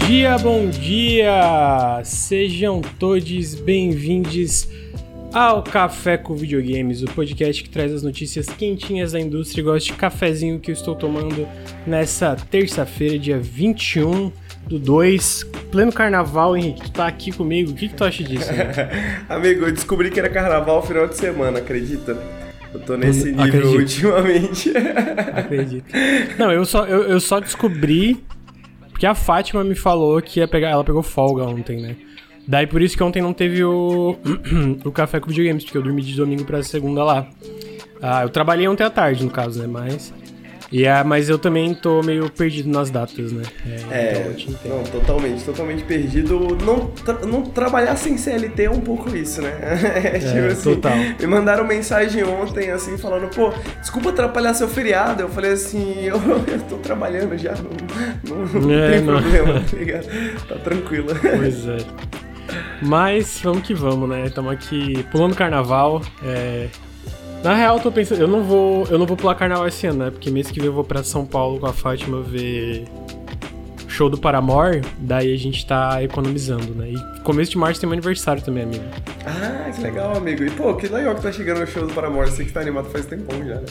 dia, bom dia! Sejam todos bem-vindos ao Café com Videogames, o podcast que traz as notícias quentinhas da indústria e gosto de cafezinho que eu estou tomando nessa terça-feira, dia 21 do 2, pleno carnaval, Henrique. Tu tá aqui comigo, o que, que tu acha disso? Né? Amigo, eu descobri que era carnaval final de semana, acredita? Eu tô nesse nível Acredito. ultimamente. Acredito. Não, eu só, eu, eu só descobri porque a Fátima me falou que ia pegar. Ela pegou folga ontem, né? Daí por isso que ontem não teve o, o café com videogames, porque eu dormi de domingo pra segunda lá. Ah, eu trabalhei ontem à tarde, no caso, né? Mas e é, mas eu também tô meio perdido nas datas, né? É, é então não, totalmente, totalmente perdido. Não, tra não trabalhar sem CLT é um pouco isso, né? É, tipo é, assim, total. Me mandaram mensagem ontem, assim, falando, pô, desculpa atrapalhar seu feriado. Eu falei assim, eu, eu tô trabalhando já, não, não, não é, tem não. problema, tá ligado? Tá tranquilo. Pois é. Mas vamos que vamos, né? Estamos aqui pulando carnaval. É, na real, eu tô pensando, eu não vou, eu não vou pular carnaval esse ano, né? Porque mês que vem eu vou pra São Paulo com a Fátima ver show do Paramore, daí a gente tá economizando, né? E começo de março tem meu aniversário também, amigo. Ah, que legal, amigo. E pô, que legal que tá chegando o show do Paramore, você que tá animado faz tempão já, né?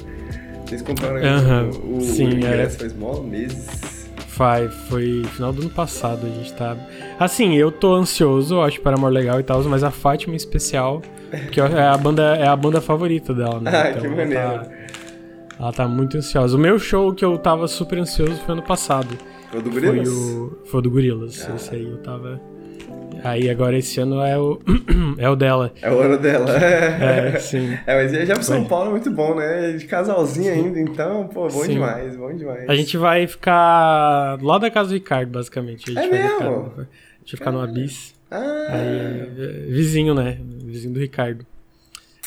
Vocês compraram uh -huh. o, o, Sim, o ingresso é. faz mó meses. Faz, foi final do ano passado, a gente tá... Assim, eu tô ansioso, acho Paramore legal e tal, mas a Fátima em especial... Que é a banda, é a banda favorita dela, né? Ah, então, que maneiro. Ela tá, ela tá muito ansiosa. O meu show que eu tava super ansioso foi ano passado. Foi o do Gorilas? Foi o, foi o do Gorilas. Ah. Esse aí eu tava. Aí agora esse ano é o, é o dela. É o ano dela. É, sim. É, mas já pro São Paulo é muito bom, né? De casalzinho ainda, então, pô, bom sim. demais, bom demais. A gente vai ficar lá da casa do Ricardo, basicamente. É mesmo? Ficar, a gente vai ficar no Abyss. Ah. Aí, vizinho, né? Vizinho do Ricardo.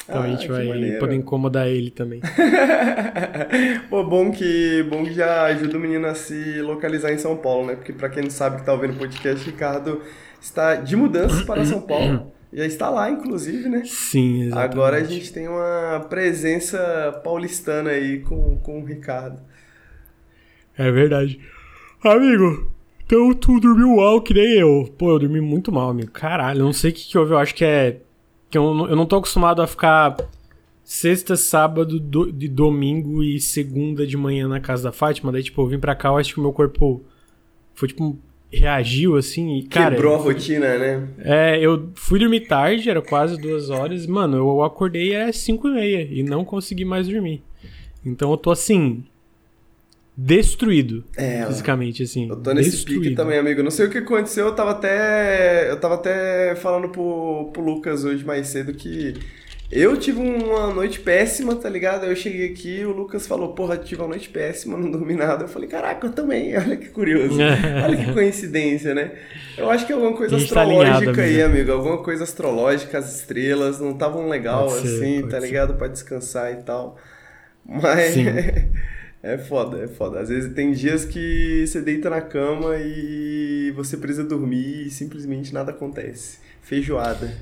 Então ah, a gente vai maneiro. poder incomodar ele também. Pô, bom que, bom que já ajuda o menino a se localizar em São Paulo, né? Porque pra quem não sabe que tá ouvindo o podcast, Ricardo está de mudança para São Paulo. Já está lá, inclusive, né? Sim, exatamente. Agora a gente tem uma presença paulistana aí com, com o Ricardo. É verdade. Amigo, então tu dormiu mal que nem eu. Pô, eu dormi muito mal, amigo. Caralho, não sei o que, que houve. Eu acho que é. Que eu, eu não tô acostumado a ficar sexta, sábado, do, de domingo e segunda de manhã na casa da Fátima. Daí, tipo, eu vim pra cá, eu acho que o meu corpo foi, tipo, reagiu assim e, cara. Quebrou a rotina, né? É, eu fui dormir tarde, era quase duas horas. Mano, eu acordei era cinco e meia e não consegui mais dormir. Então eu tô assim, destruído é, fisicamente, assim. Eu tô nesse destruído. pique também, amigo. Não sei o que aconteceu, eu tava até. Eu tava até falando pro, pro Lucas hoje mais cedo que. Eu tive uma noite péssima, tá ligado? Eu cheguei aqui o Lucas falou, porra, tive uma noite péssima, não dormi nada. Eu falei, caraca, eu também, olha que curioso. olha que coincidência, né? Eu acho que é alguma coisa tá astrológica tá aí, amigo. Alguma coisa astrológica, as estrelas não estavam legal pode assim, ser, tá ser. ligado? Pra descansar e tal. Mas. É foda, é foda. Às vezes tem dias que você deita na cama e você precisa dormir e simplesmente nada acontece. Feijoada.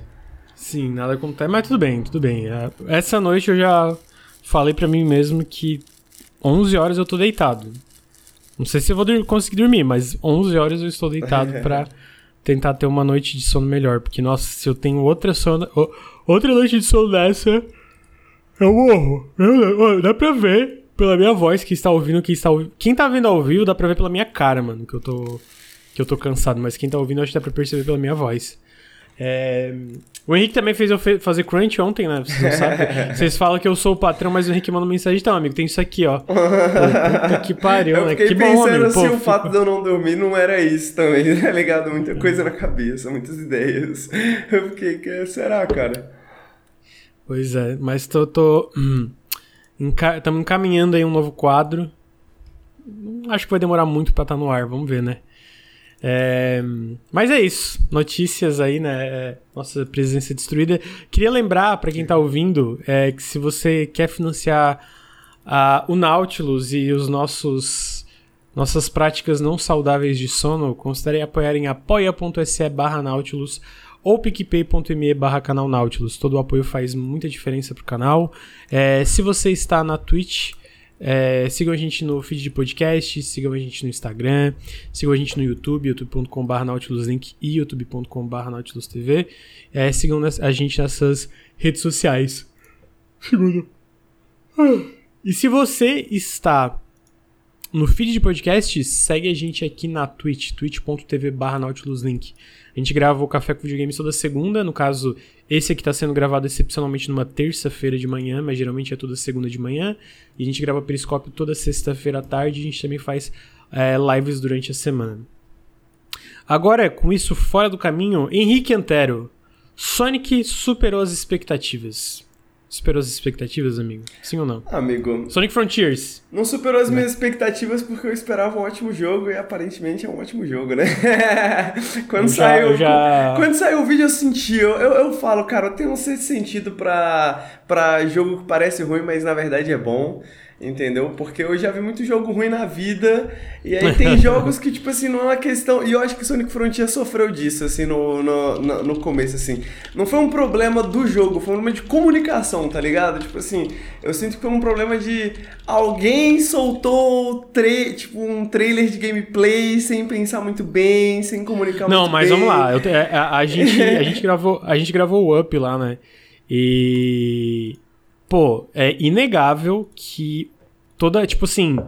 Sim, nada acontece, mas tudo bem, tudo bem. É, essa noite eu já falei para mim mesmo que 11 horas eu tô deitado. Não sei se eu vou conseguir dormir, mas 11 horas eu estou deitado para tentar ter uma noite de sono melhor. Porque, nossa, se eu tenho outra sono, outra noite de sono dessa, eu morro. Dá pra ver pela minha voz, que está ouvindo, que está ouvindo. Quem tá vendo ao vivo dá pra ver pela minha cara, mano, que eu tô. Que eu tô cansado, mas quem tá ouvindo acho que dá pra perceber pela minha voz. É... O Henrique também fez eu fazer crunch ontem, né? Vocês não sabem. Vocês falam que eu sou o patrão, mas o Henrique manda mensagem, então, amigo, tem isso aqui, ó. Puta que pariu, eu né? Que pensando bom, amigo. se o fato de eu não dormir não era isso também, tá ligado? Muita coisa na cabeça, muitas ideias. Eu fiquei, que será, cara? Pois é, mas tô. tô... Hum. Estamos encaminhando aí um novo quadro. Acho que vai demorar muito para estar tá no ar, vamos ver, né? É, mas é isso. Notícias aí, né? É, nossa presença destruída. Queria lembrar para quem tá ouvindo é, que se você quer financiar uh, o Nautilus e os nossos nossas práticas não saudáveis de sono, considere apoiar em apoia.se barra Nautilus ou picpay.me barra canal Nautilus. Todo o apoio faz muita diferença pro canal. É, se você está na Twitch, É, sigam a gente no feed de podcast, sigam a gente no Instagram, sigam a gente no YouTube, youtube.com.br nautiluslink e youtube.com.br nautilusTV. É, sigam a gente nessas redes sociais. Segundo. E se você está no feed de podcast, segue a gente aqui na Twitch, twitch.tv barra nautiluslink. A gente grava o Café com Videogames toda segunda, no caso, esse aqui está sendo gravado excepcionalmente numa terça-feira de manhã, mas geralmente é toda segunda de manhã. E a gente grava Periscópio toda sexta-feira à tarde, a gente também faz é, lives durante a semana. Agora, com isso fora do caminho, Henrique Antero, Sonic superou as expectativas. Superou as expectativas, amigo? Sim ou não? Amigo. Sonic Frontiers. Não superou as minhas expectativas porque eu esperava um ótimo jogo e aparentemente é um ótimo jogo, né? quando, já, saiu, já... quando saiu o vídeo eu senti, eu, eu, eu falo, cara, eu tenho um certo sentido pra, pra jogo que parece ruim, mas na verdade é bom. Entendeu? Porque eu já vi muito jogo ruim na vida. E aí tem jogos que, tipo assim, não é uma questão. E eu acho que Sonic Frontier sofreu disso, assim, no, no, no, começo, assim. Não foi um problema do jogo, foi um problema de comunicação, tá ligado? Tipo assim, eu sinto que foi um problema de alguém soltou tra tipo, um trailer de gameplay sem pensar muito bem, sem comunicar não, muito bem. Não, mas vamos lá. A, é, a, a, gente, a, gente gravou, a gente gravou o Up lá, né? E. Pô, é inegável que toda, tipo assim,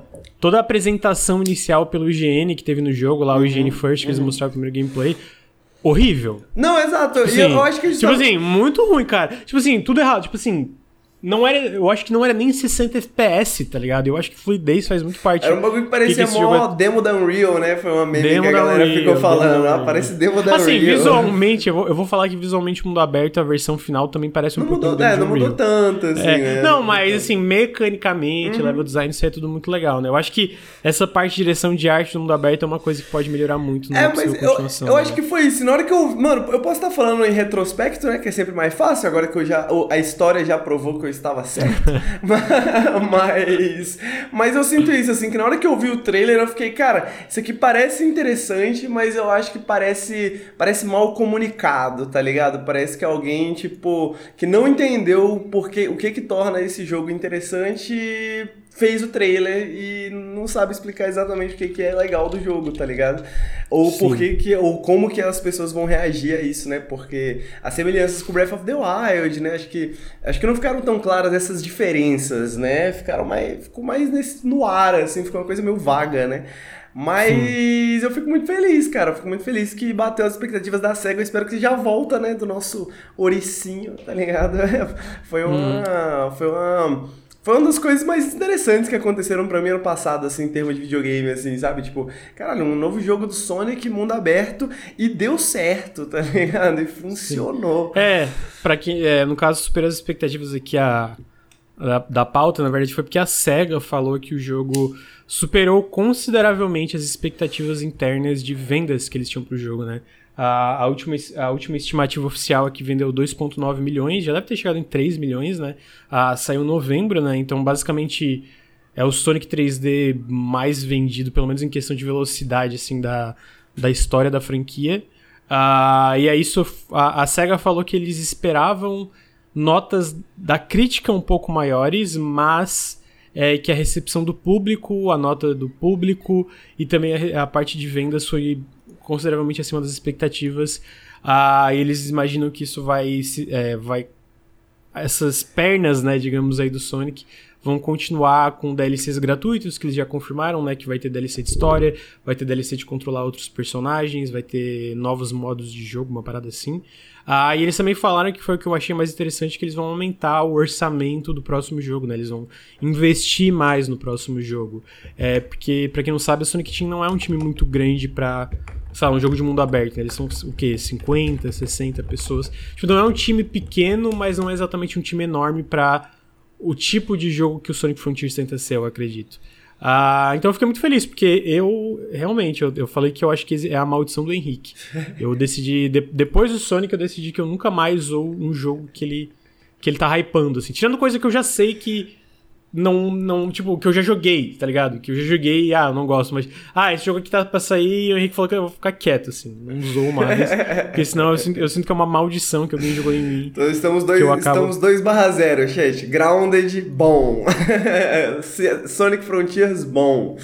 toda a apresentação inicial pelo IGN que teve no jogo, lá uhum, o IGN First, que eles uhum. mostraram o primeiro gameplay, horrível. Não, exato. Tipo, assim, eu acho que Tipo só... assim, muito ruim, cara. Tipo assim, tudo errado. Tipo assim, não era, eu acho que não era nem 60 FPS, tá ligado? Eu acho que fluidez faz muito parte. Era um bagulho que parecia que mó demo da Unreal, né? Foi uma meme demo que a galera Unreal, ficou falando. Ah, parece demo da assim, Unreal. Assim, visualmente, eu vou, eu vou falar que visualmente mundo aberto, a versão final também parece um não pouco mudou, é, não mudou tanto, assim. É. Né? Não, mas assim, mecanicamente, uhum. level design, isso é tudo muito legal, né? Eu acho que essa parte de direção de arte do mundo aberto é uma coisa que pode melhorar muito no é, mas eu, eu né? acho que foi isso. Na hora que eu. Mano, eu posso estar falando em retrospecto, né? Que é sempre mais fácil, agora que eu já. A história já provou que eu estava certo. mas, mas eu sinto isso, assim, que na hora que eu vi o trailer eu fiquei, cara, isso aqui parece interessante, mas eu acho que parece, parece mal comunicado, tá ligado? Parece que alguém, tipo, que não entendeu porque, o que que torna esse jogo interessante fez o trailer e não sabe explicar exatamente o que, que é legal do jogo, tá ligado? Ou por que, ou como que as pessoas vão reagir a isso, né? Porque as semelhanças com Breath of the Wild, né? Acho que, acho que não ficaram tão claras essas diferenças, né? Ficaram mais, ficou mais nesse, no ar, assim, ficou uma coisa meio vaga, né? Mas Sim. eu fico muito feliz, cara. Eu fico muito feliz que bateu as expectativas da SEGA. Eu espero que já volta, né? Do nosso Oricinho, tá ligado? Foi uma. Hum. Foi uma foi uma das coisas mais interessantes que aconteceram para mim ano passado, assim, em termos de videogame, assim, sabe? Tipo, caralho, um novo jogo do Sonic, mundo aberto, e deu certo, tá ligado? E funcionou. Sim. É, pra quem, é, no caso, superou as expectativas aqui a, da, da pauta, na verdade, foi porque a SEGA falou que o jogo superou consideravelmente as expectativas internas de vendas que eles tinham pro jogo, né? A, a, última, a última estimativa oficial aqui vendeu 2,9 milhões, já deve ter chegado em 3 milhões, né? Ah, saiu em novembro, né? Então, basicamente, é o Sonic 3D mais vendido, pelo menos em questão de velocidade, assim, da, da história da franquia. Ah, e aí, isso, a, a SEGA falou que eles esperavam notas da crítica um pouco maiores, mas é, que a recepção do público, a nota do público e também a, a parte de vendas foi consideravelmente acima das expectativas. Ah, eles imaginam que isso vai, é, vai essas pernas, né, digamos aí do Sonic vão continuar com DLCs gratuitos que eles já confirmaram, né, que vai ter DLC de história, vai ter DLC de controlar outros personagens, vai ter novos modos de jogo, uma parada assim. Ah, e eles também falaram que foi o que eu achei mais interessante, que eles vão aumentar o orçamento do próximo jogo, né? Eles vão investir mais no próximo jogo. É, porque, para quem não sabe, a Sonic Team não é um time muito grande para sei lá, um jogo de mundo aberto, né? Eles são o quê? 50, 60 pessoas. Tipo, não é um time pequeno, mas não é exatamente um time enorme para o tipo de jogo que o Sonic Frontiers tenta ser, eu acredito. Ah, então eu fiquei muito feliz, porque eu realmente, eu, eu falei que eu acho que é a maldição do Henrique. Eu decidi, de, depois do Sonic, eu decidi que eu nunca mais ou um jogo que ele, que ele tá hypando, assim. Tirando coisa que eu já sei que não, não, tipo, que eu já joguei, tá ligado? Que eu já joguei e, ah, eu não gosto, mas, ah, esse jogo aqui tá pra sair e o Henrique falou que eu vou ficar quieto, assim, não usou mais, porque senão eu sinto, eu sinto que é uma maldição que alguém jogou em mim. Então estamos 2 acabo... 2 barra 0, chat. Grounded, bom. Sonic Frontiers, bom.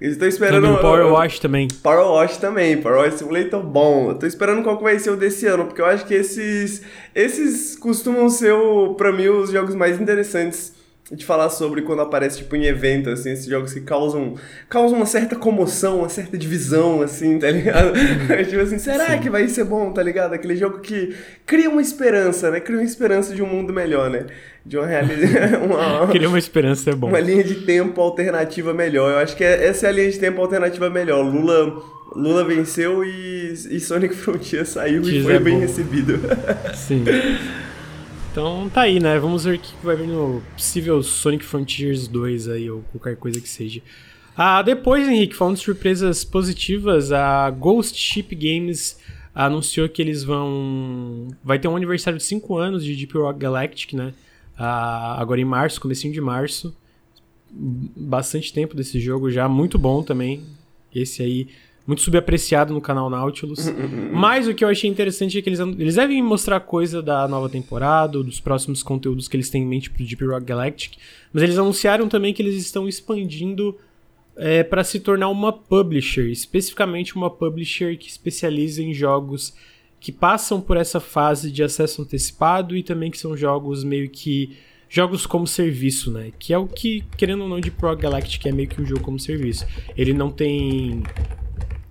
Estou esperando. Também Power Wash também. Power Wash também. Power Wash Simulator bom. Estou esperando qual que vai ser o desse ano, porque eu acho que esses esses costumam ser, para mim, os jogos mais interessantes de falar sobre quando aparece, tipo, em evento, assim, esses jogos que causam, causam uma certa comoção, uma certa divisão, assim, tá ligado? tipo assim, será Sim. que vai ser bom, tá ligado? Aquele jogo que cria uma esperança, né? Cria uma esperança de um mundo melhor, né? De uma realidade... uma, cria uma esperança, é bom. Uma linha de tempo alternativa melhor. Eu acho que é, essa é a linha de tempo alternativa melhor. Lula... Lula venceu e, e Sonic Frontier saiu e foi é bem recebido. Sim. Então tá aí, né? Vamos ver o que vai vir no possível Sonic Frontiers 2 aí, ou qualquer coisa que seja. Ah, depois, Henrique, falando de surpresas positivas, a Ghost Ship Games anunciou que eles vão. Vai ter um aniversário de 5 anos de Deep Rock Galactic, né? Ah, agora em março, comecinho de março. Bastante tempo desse jogo já, muito bom também. Esse aí muito subapreciado no canal Nautilus. Uhum. Mas o que eu achei interessante é que eles, eles devem mostrar coisa da nova temporada, dos próximos conteúdos que eles têm em mente pro Deep Rock Galactic. Mas eles anunciaram também que eles estão expandindo é, para se tornar uma publisher, especificamente uma publisher que especializa em jogos que passam por essa fase de acesso antecipado e também que são jogos meio que jogos como serviço, né? Que é o que, querendo ou não, de Pro Galactic é meio que um jogo como serviço. Ele não tem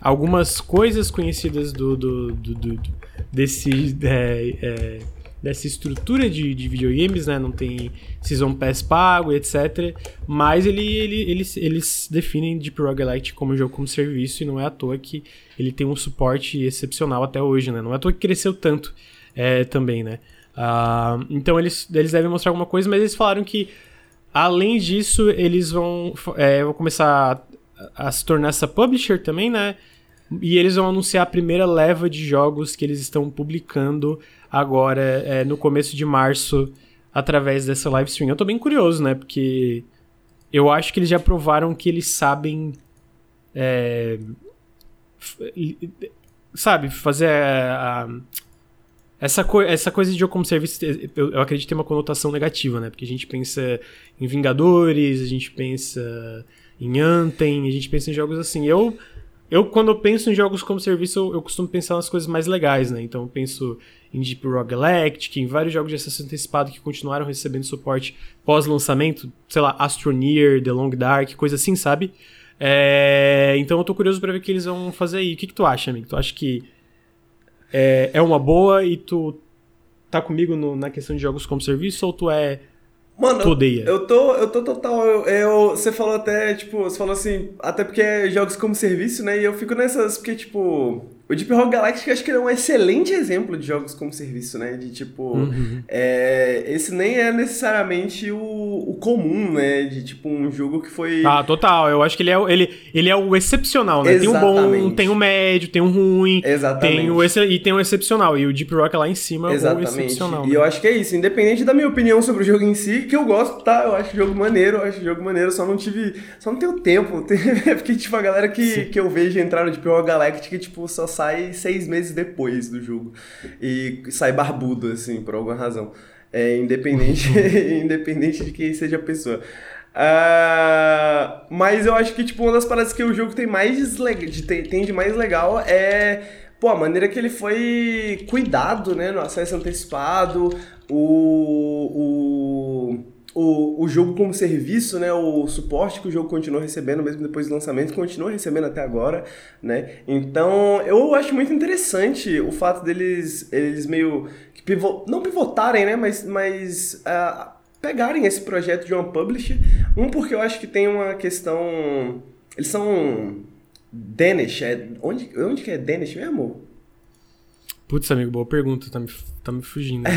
algumas coisas conhecidas do, do, do, do desse é, é, dessa estrutura de, de videogames, né? Não tem Season Pass pago, etc. Mas ele, ele, eles, eles definem Deep Galactic como jogo como serviço e não é à toa que ele tem um suporte excepcional até hoje, né? Não é à toa que cresceu tanto é, também, né? Uh, então eles, eles devem mostrar alguma coisa, mas eles falaram que além disso eles vão, é, vão começar a se tornar essa publisher também, né? E eles vão anunciar a primeira leva de jogos que eles estão publicando agora é, no começo de março através dessa live stream. Eu tô bem curioso, né? Porque eu acho que eles já provaram que eles sabem. É, sabe, fazer a, a, essa, co essa coisa de jogo como serviço, eu, eu acredito tem uma conotação negativa, né? Porque a gente pensa em Vingadores, a gente pensa em Anthem, a gente pensa em jogos assim. Eu, eu quando eu penso em jogos como serviço, eu, eu costumo pensar nas coisas mais legais, né? Então eu penso em Deep Galactic, em vários jogos de acesso antecipado que continuaram recebendo suporte pós-lançamento, sei lá, Astroneer, The Long Dark, coisa assim, sabe? É, então eu tô curioso para ver o que eles vão fazer aí. O que, que tu acha, amigo? Tu acha que é, é uma boa e tu tá comigo no, na questão de jogos como serviço ou tu é Mano, tu odeia. Eu, tô, eu tô total. Eu, eu, você falou até, tipo, você falou assim, até porque é jogos como serviço, né? E eu fico nessas, porque, tipo, o Deep Rock Galactic acho que é um excelente exemplo de jogos como serviço, né? De tipo, uhum. é, esse nem é necessariamente o, o, comum, né? De tipo um jogo que foi. Ah, total. Eu acho que ele é, ele, ele é o excepcional, né? Exatamente. Tem um bom, tem um médio, tem um ruim. Exatamente. Tem o, e tem o excepcional. E o Deep Rock é lá em cima Exatamente. o excepcional. E né? eu acho que é isso. Independente da minha opinião sobre o jogo em si, que eu gosto, tá? Eu acho o jogo maneiro, eu acho o jogo maneiro, só não tive. Só não tenho tempo. Porque, tipo, a galera que, que eu vejo entrar no Deep Rock Galactic, tipo, só sai seis meses depois do jogo. E sai barbudo, assim, por alguma razão. É, independente, independente de quem seja a pessoa. Uh, mas eu acho que, tipo, uma das paradas que o jogo tem mais de, tem de mais legal é pô, a maneira que ele foi cuidado, né, no acesso antecipado, o, o o, o jogo como serviço, né, o suporte que o jogo continuou recebendo mesmo depois do lançamento, continua recebendo até agora, né? Então, eu acho muito interessante o fato deles eles meio que pivot, não pivotarem, né, mas mas uh, pegarem esse projeto de uma publisher, um porque eu acho que tem uma questão eles são Danish, é onde onde que é Danish mesmo? Putz, amigo, boa pergunta, tá me, tá me fugindo.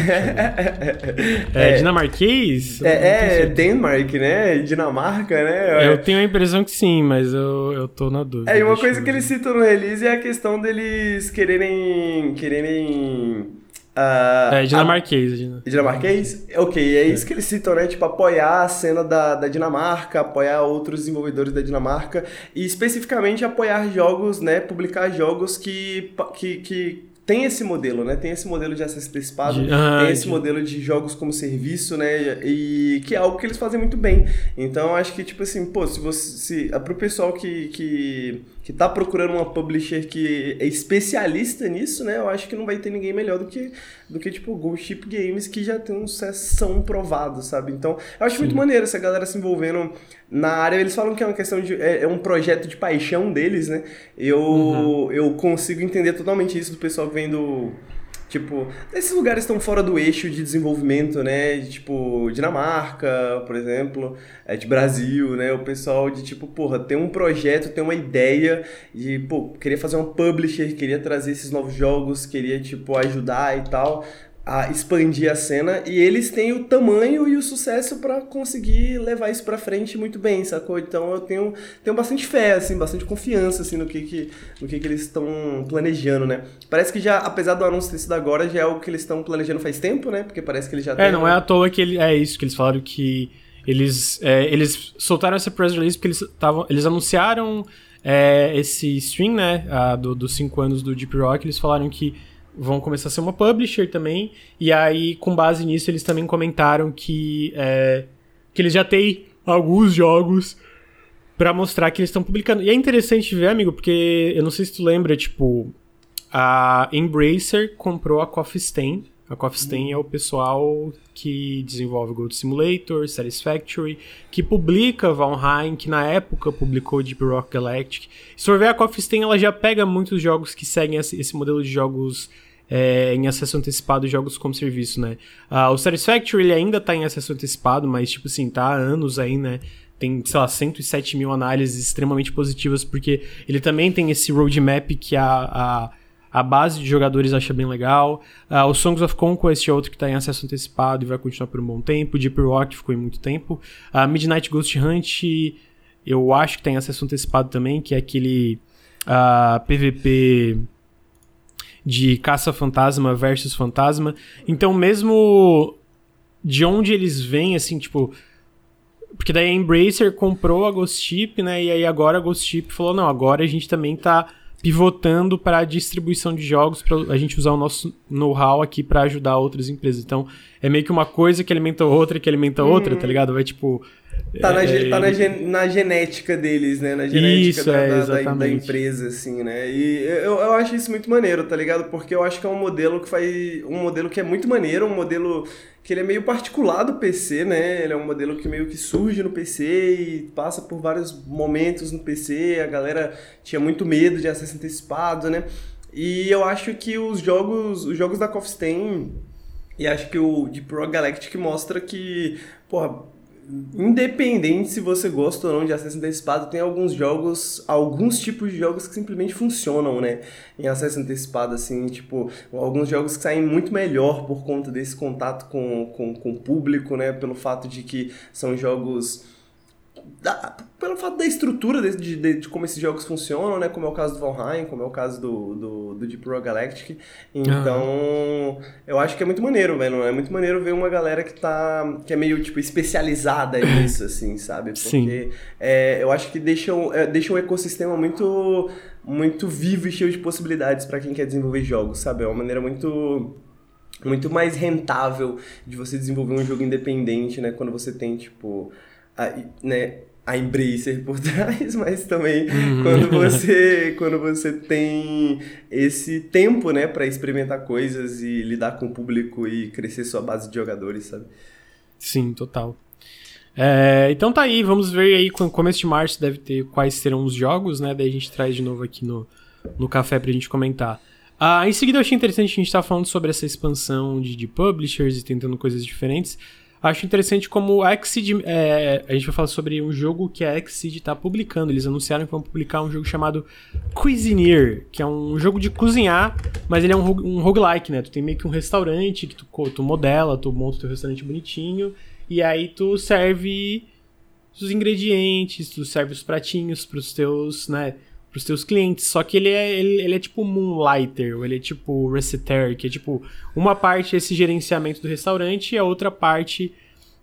é, é, dinamarquês? É, é Denmark, né? Dinamarca, né? Eu tenho a impressão que sim, mas eu, eu tô na dúvida. É, e uma coisa que eles citam no release é a questão deles quererem. quererem. Uh, é, dinamarquês. A... Dinamarquês? Ok, é, é isso que eles citam, né? Tipo, apoiar a cena da, da Dinamarca, apoiar outros desenvolvedores da Dinamarca e especificamente apoiar jogos, né? Publicar jogos que, que, que tem esse modelo, né? Tem esse modelo de acesso antecipado, de, ah, tem esse de... modelo de jogos como serviço, né? E que é algo que eles fazem muito bem. Então, acho que, tipo assim, pô, se você. Se, pro pessoal que, que, que tá procurando uma publisher que é especialista nisso, né? Eu acho que não vai ter ninguém melhor do que, do que tipo, Ghost Ship Games, que já tem um sucesso provado, sabe? Então, eu acho Sim. muito maneiro essa galera se envolvendo na área. Eles falam que é uma questão de. É, é um projeto de paixão deles, né? Eu, uhum. eu consigo entender totalmente isso do pessoal que vem do Tipo, esses lugares estão fora do eixo de desenvolvimento, né? Tipo, Dinamarca, por exemplo, é, de Brasil, né? O pessoal de tipo, porra, tem um projeto, tem uma ideia de, pô, queria fazer uma publisher, queria trazer esses novos jogos, queria, tipo, ajudar e tal a expandir a cena e eles têm o tamanho e o sucesso para conseguir levar isso para frente muito bem, sacou? Então eu tenho, tenho bastante fé, assim, bastante confiança assim no que, que, no que, que eles estão planejando, né? Parece que já, apesar do anúncio ter sido agora, já é algo que eles estão planejando faz tempo, né? Porque parece que eles já É, não é à toa que ele, é isso que eles falaram que eles, é, eles soltaram essa press release porque eles, tavam, eles anunciaram é, esse stream, né, a, do, dos 5 anos do Deep Rock, eles falaram que vão começar a ser uma publisher também. E aí, com base nisso, eles também comentaram que, é, que eles já têm alguns jogos para mostrar que eles estão publicando. E é interessante ver, amigo, porque eu não sei se tu lembra, tipo, a Embracer comprou a Coffee Stain. A Coffee Stain é o pessoal que desenvolve Gold Simulator, Satisfactory, que publica Valheim, que na época publicou Deep Rock Galactic. Se for ver, a Coffee Stain ela já pega muitos jogos que seguem esse modelo de jogos é, em acesso antecipado jogos como serviço, né? Uh, o Satisfactory ele ainda tá em acesso antecipado, mas, tipo assim, tá há anos aí, né? Tem, sei lá, 107 mil análises extremamente positivas, porque ele também tem esse roadmap que a, a, a base de jogadores acha bem legal. Uh, o Songs of Conquest é outro que tá em acesso antecipado e vai continuar por um bom tempo. Deep Rock ficou em muito tempo. Uh, Midnight Ghost Hunt, eu acho que tem acesso antecipado também, que é aquele uh, PVP de caça-fantasma versus fantasma. Então, mesmo de onde eles vêm, assim, tipo. Porque daí a Embracer comprou a Ghost Ship, né? E aí agora a Ghost Ship falou: não, agora a gente também tá pivotando para a distribuição de jogos, para a gente usar o nosso know-how aqui para ajudar outras empresas. Então, é meio que uma coisa que alimenta outra, que alimenta outra, tá ligado? Vai tipo. Tá, na, é, tá na, gen, na, genética deles, né? Na genética isso, da, é, da, da, empresa, assim, né? E eu, eu acho isso muito maneiro, tá ligado? Porque eu acho que é um modelo que faz. Um modelo que é muito maneiro, um modelo que ele é meio particular do PC, né? Ele é um modelo que meio que surge no PC e passa por vários momentos no PC. A galera tinha muito medo de acesso antecipado, né? E eu acho que os jogos, os jogos da Coffee Stain e acho que o Deep Rock Galactic mostra que, porra, independente se você gosta ou não de acesso antecipado, tem alguns jogos, alguns tipos de jogos que simplesmente funcionam, né? Em acesso antecipado, assim, tipo, alguns jogos que saem muito melhor por conta desse contato com, com, com o público, né? Pelo fato de que são jogos da, pelo fato da estrutura de, de, de, como esses jogos funcionam, né? Como é o caso do Valheim, como é o caso do, do, do Deep Rock Galactic. Então, eu acho que é muito maneiro, velho. É muito maneiro ver uma galera que tá. que é meio, tipo, especializada nisso, assim, sabe? Porque é, eu acho que deixa, é, deixa um ecossistema muito, muito vivo e cheio de possibilidades para quem quer desenvolver jogos, sabe? É uma maneira muito muito mais rentável de você desenvolver um jogo independente, né? Quando você tem, tipo, a, né, a Embracer por trás, mas também uhum. quando você quando você tem esse tempo, né, para experimentar coisas e lidar com o público e crescer sua base de jogadores, sabe? Sim, total. É, então tá aí, vamos ver aí com começo de março deve ter quais serão os jogos, né? Daí a gente traz de novo aqui no, no café pra gente comentar. Ah, em seguida eu achei interessante a gente estar tá falando sobre essa expansão de, de publishers e tentando coisas diferentes. Acho interessante como a Exceed, é, a gente vai falar sobre um jogo que a Exceed está publicando. Eles anunciaram que vão publicar um jogo chamado Cuisinier, que é um jogo de cozinhar, mas ele é um, um roguelike, né? Tu tem meio que um restaurante que tu, tu modela, tu monta o teu restaurante bonitinho, e aí tu serve os ingredientes, tu serve os pratinhos pros teus, né? Pros teus clientes. Só que ele é, ele, ele é tipo Moonlighter, ou ele é tipo Reseter, que é tipo, uma parte é esse gerenciamento do restaurante e a outra parte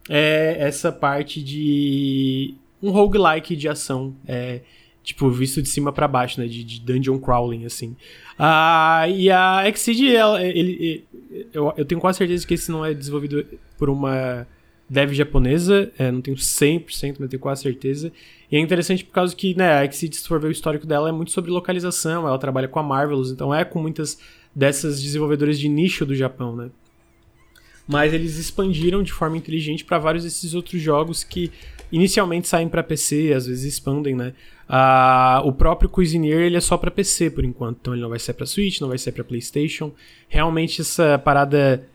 é essa parte de um roguelike de ação. É, tipo, visto de cima para baixo, né? De, de, dungeon crawling, assim. Ah, e a Exceed, ela, ele, ele, eu, eu tenho quase certeza que esse não é desenvolvido por uma dev japonesa, é, não tenho 100%, mas tenho quase certeza. E é interessante por causa que, né, a Exceed, se for ver o histórico dela, é muito sobre localização, ela trabalha com a Marvelous, então é com muitas dessas desenvolvedoras de nicho do Japão, né. Mas eles expandiram de forma inteligente para vários desses outros jogos que inicialmente saem para PC, às vezes expandem, né. Ah, o próprio Cuisinier ele é só para PC por enquanto, então ele não vai ser para Switch, não vai ser para PlayStation. Realmente essa parada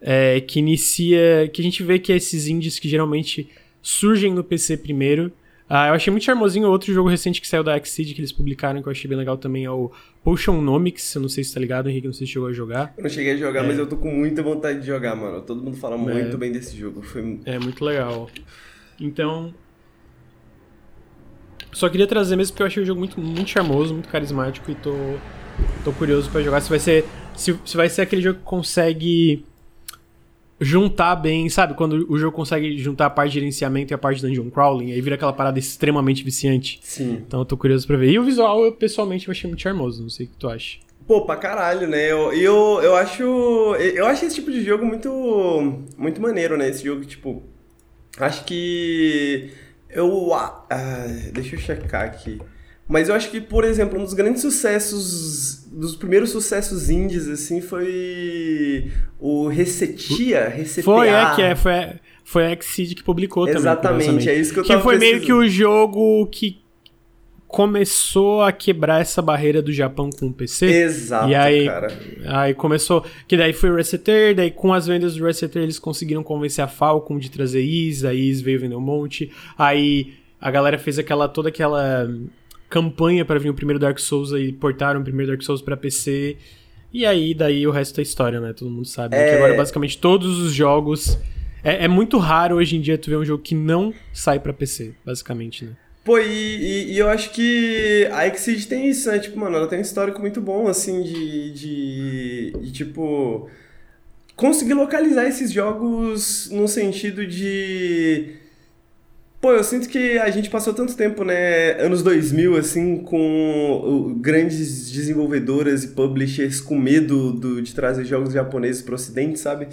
é, que inicia. que a gente vê que é esses indies que geralmente surgem no PC primeiro. Ah, eu achei muito charmosinho outro jogo recente que saiu da Xseed que eles publicaram, que eu achei bem legal também, é o Potionomics. Eu não sei se tá ligado, Henrique, não sei se chegou a jogar. Eu não cheguei a jogar, é. mas eu tô com muita vontade de jogar, mano. Todo mundo fala é. muito bem desse jogo. Foi... É muito legal. Então. Só queria trazer mesmo porque eu achei o jogo muito, muito charmoso, muito carismático e tô, tô curioso para jogar. Se vai ser. Se, se vai ser aquele jogo que consegue juntar bem, sabe? Quando o jogo consegue juntar a parte de gerenciamento e a parte de dungeon crawling, aí vira aquela parada extremamente viciante. Sim. Então eu tô curioso pra ver. E o visual, eu pessoalmente eu achei muito charmoso, não sei o que tu acha. Pô, pra caralho, né? Eu, eu, eu acho. Eu acho esse tipo de jogo muito. Muito maneiro, né? Esse jogo, tipo. Acho que. Eu. Ah, deixa eu checar aqui. Mas eu acho que, por exemplo, um dos grandes sucessos, dos primeiros sucessos indies, assim, foi o Resetia, Resetia. Foi, é, que é, foi, foi a Exceed que publicou Exatamente, também. Exatamente, é isso que eu tava Que foi meio que o jogo que começou a quebrar essa barreira do Japão com o PC. Exato, e aí, cara. Aí começou, que daí foi o Reseter, daí com as vendas do Reseter eles conseguiram convencer a Falcom de trazer Is, a Is veio vender um monte, aí a galera fez aquela, toda aquela campanha para vir o primeiro Dark Souls e portaram o primeiro Dark Souls para PC. E aí, daí o resto é história, né? Todo mundo sabe. É... Que agora, basicamente, todos os jogos. É, é, muito raro hoje em dia tu ver um jogo que não sai para PC, basicamente, né? Pô, e, e, e, eu acho que a Exceed tem isso, né? Tipo, mano, ela tem um histórico muito bom, assim, de, de, de tipo. Conseguir localizar esses jogos no sentido de Pô, eu sinto que a gente passou tanto tempo, né, anos 2000, assim, com grandes desenvolvedoras e publishers com medo do, de trazer jogos japoneses pro ocidente, sabe?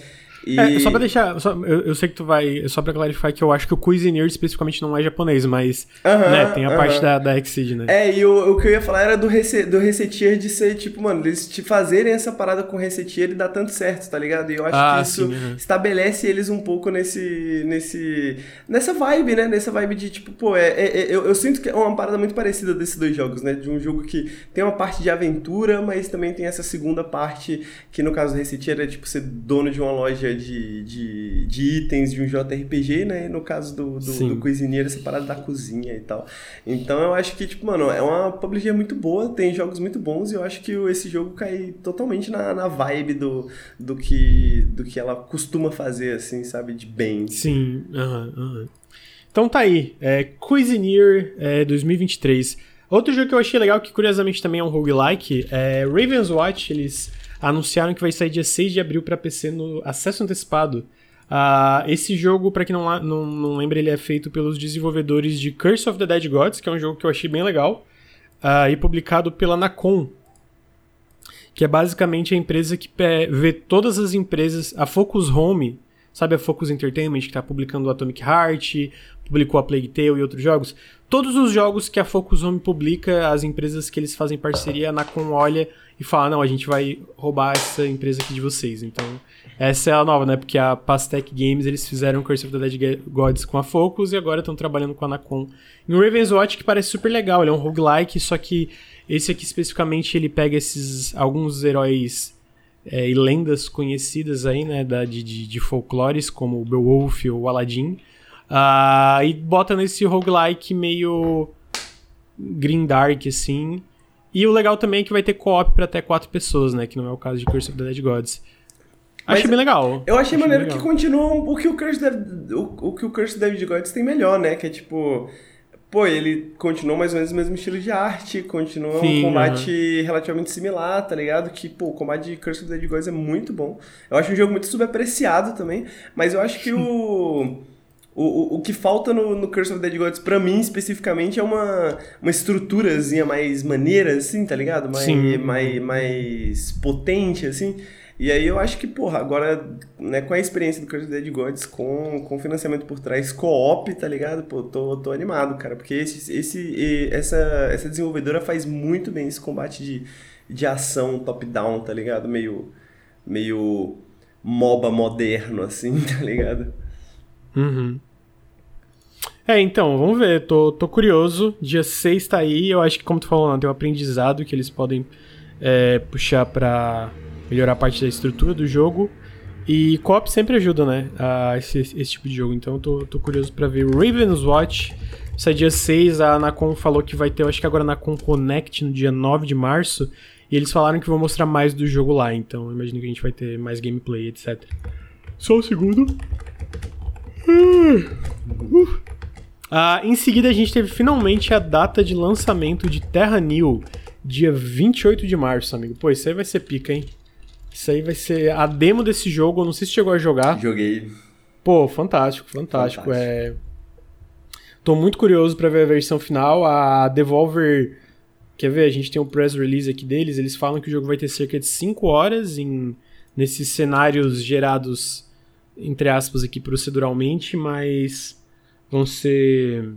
E... É, só pra deixar. Só, eu, eu, sei que tu vai. Só pra clarificar que eu acho que o Cuisinier especificamente não é japonês, mas. Uh -huh, né, tem a uh -huh. parte da, da Exceed, né? É, e o, o que eu ia falar era do, rece, do Recetier de ser, tipo, mano, eles te fazerem essa parada com o Recetier e dá tanto certo, tá ligado? E eu acho ah, que isso sim, uh -huh. estabelece eles um pouco nesse. nesse. nessa vibe, né? Nessa vibe de, tipo, pô, é, é, é eu, eu sinto que é uma parada muito parecida desses dois jogos, né? De um jogo que tem uma parte de aventura, mas também tem essa segunda parte, que no caso do Recetier é, tipo, ser dono de uma loja de, de, de itens de um JRPG, né? E no caso do, do, do Cuisineiro, essa parada da cozinha e tal. Então eu acho que, tipo, mano, é uma publisher muito boa, tem jogos muito bons e eu acho que esse jogo cai totalmente na, na vibe do, do, que, do que ela costuma fazer, assim, sabe? De bem. Sim, aham, aham. Então tá aí, é, Cuisineer é, 2023. Outro jogo que eu achei legal, que curiosamente também é um roguelike, é Raven's Watch, eles anunciaram que vai sair dia 6 de abril para PC no acesso antecipado. Uh, esse jogo, para quem não, não, não, lembra, ele é feito pelos desenvolvedores de Curse of the Dead Gods, que é um jogo que eu achei bem legal, uh, e publicado pela Nacon, que é basicamente a empresa que vê todas as empresas, a Focus Home, sabe a Focus Entertainment, que está publicando o Atomic Heart, publicou a Plague Tale e outros jogos. Todos os jogos que a Focus Home publica, as empresas que eles fazem parceria, a Nacon olha e fala: não, a gente vai roubar essa empresa aqui de vocês. Então, essa é a nova, né? Porque a Pastec Games eles fizeram Curse of the Dead Gods com a Focus e agora estão trabalhando com a Anacon. E o Raven's Watch que parece super legal, ele é um roguelike, só que esse aqui especificamente ele pega esses alguns heróis é, e lendas conhecidas aí, né? Da, de, de, de folclores, como o Beowulf ou o Aladdin. Uh, e bota nesse roguelike meio green dark, assim. E o legal também é que vai ter co-op pra até quatro pessoas, né? Que não é o caso de Curse of the Dead Gods. Mas achei bem legal. Eu achei, achei maneiro que continua o que o Curse, Dead, o, o que o Curse of the Dead Gods tem melhor, né? Que é tipo pô, ele continua mais ou menos o mesmo estilo de arte, continua Sim, um combate relativamente similar, tá ligado? Que, pô, o combate de Curse of the Dead Gods é muito bom. Eu acho um jogo muito subapreciado também, mas eu acho que o... O, o, o que falta no, no Curse of the Dead Gods, pra mim, especificamente, é uma, uma estruturazinha mais maneira, assim, tá ligado? Mais, Sim. mais, mais potente, assim. E aí eu acho que, porra, agora, né, com a experiência do Curse of the Dead Gods, com, com financiamento por trás, co-op, tá ligado? Pô, tô, tô animado, cara, porque esse, esse, essa, essa desenvolvedora faz muito bem esse combate de, de ação top-down, tá ligado? Meio, meio MOBA moderno, assim, tá ligado? Uhum. É, então, vamos ver. Tô, tô curioso. Dia 6 tá aí. Eu acho que, como tu falou, tem um aprendizado que eles podem é, puxar pra melhorar a parte da estrutura do jogo. E co-op sempre ajuda, né? A esse, esse tipo de jogo. Então, tô, tô curioso pra ver. Raven's Watch sai dia 6. A Anacon falou que vai ter, eu acho que agora a Anacon Connect no dia 9 de março. E eles falaram que vão mostrar mais do jogo lá. Então, imagino que a gente vai ter mais gameplay, etc. Só um segundo. Ah, em seguida, a gente teve finalmente a data de lançamento de Terra New, dia 28 de março, amigo. Pô, isso aí vai ser pica, hein? Isso aí vai ser a demo desse jogo. Eu não sei se chegou a jogar. Joguei. Pô, fantástico, fantástico. Fantástico. É... Tô muito curioso pra ver a versão final. A Devolver. Quer ver? A gente tem um press release aqui deles. Eles falam que o jogo vai ter cerca de 5 horas em nesses cenários gerados, entre aspas, aqui proceduralmente, mas vão ser.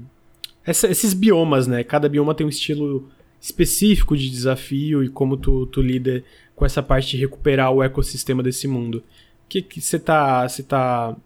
essa- esses biomas, né? Cada bioma tem um estilo específico de desafio e como tu, tu lida com essa parte de recuperar o ecossistema desse mundo. Que que você tá, você tá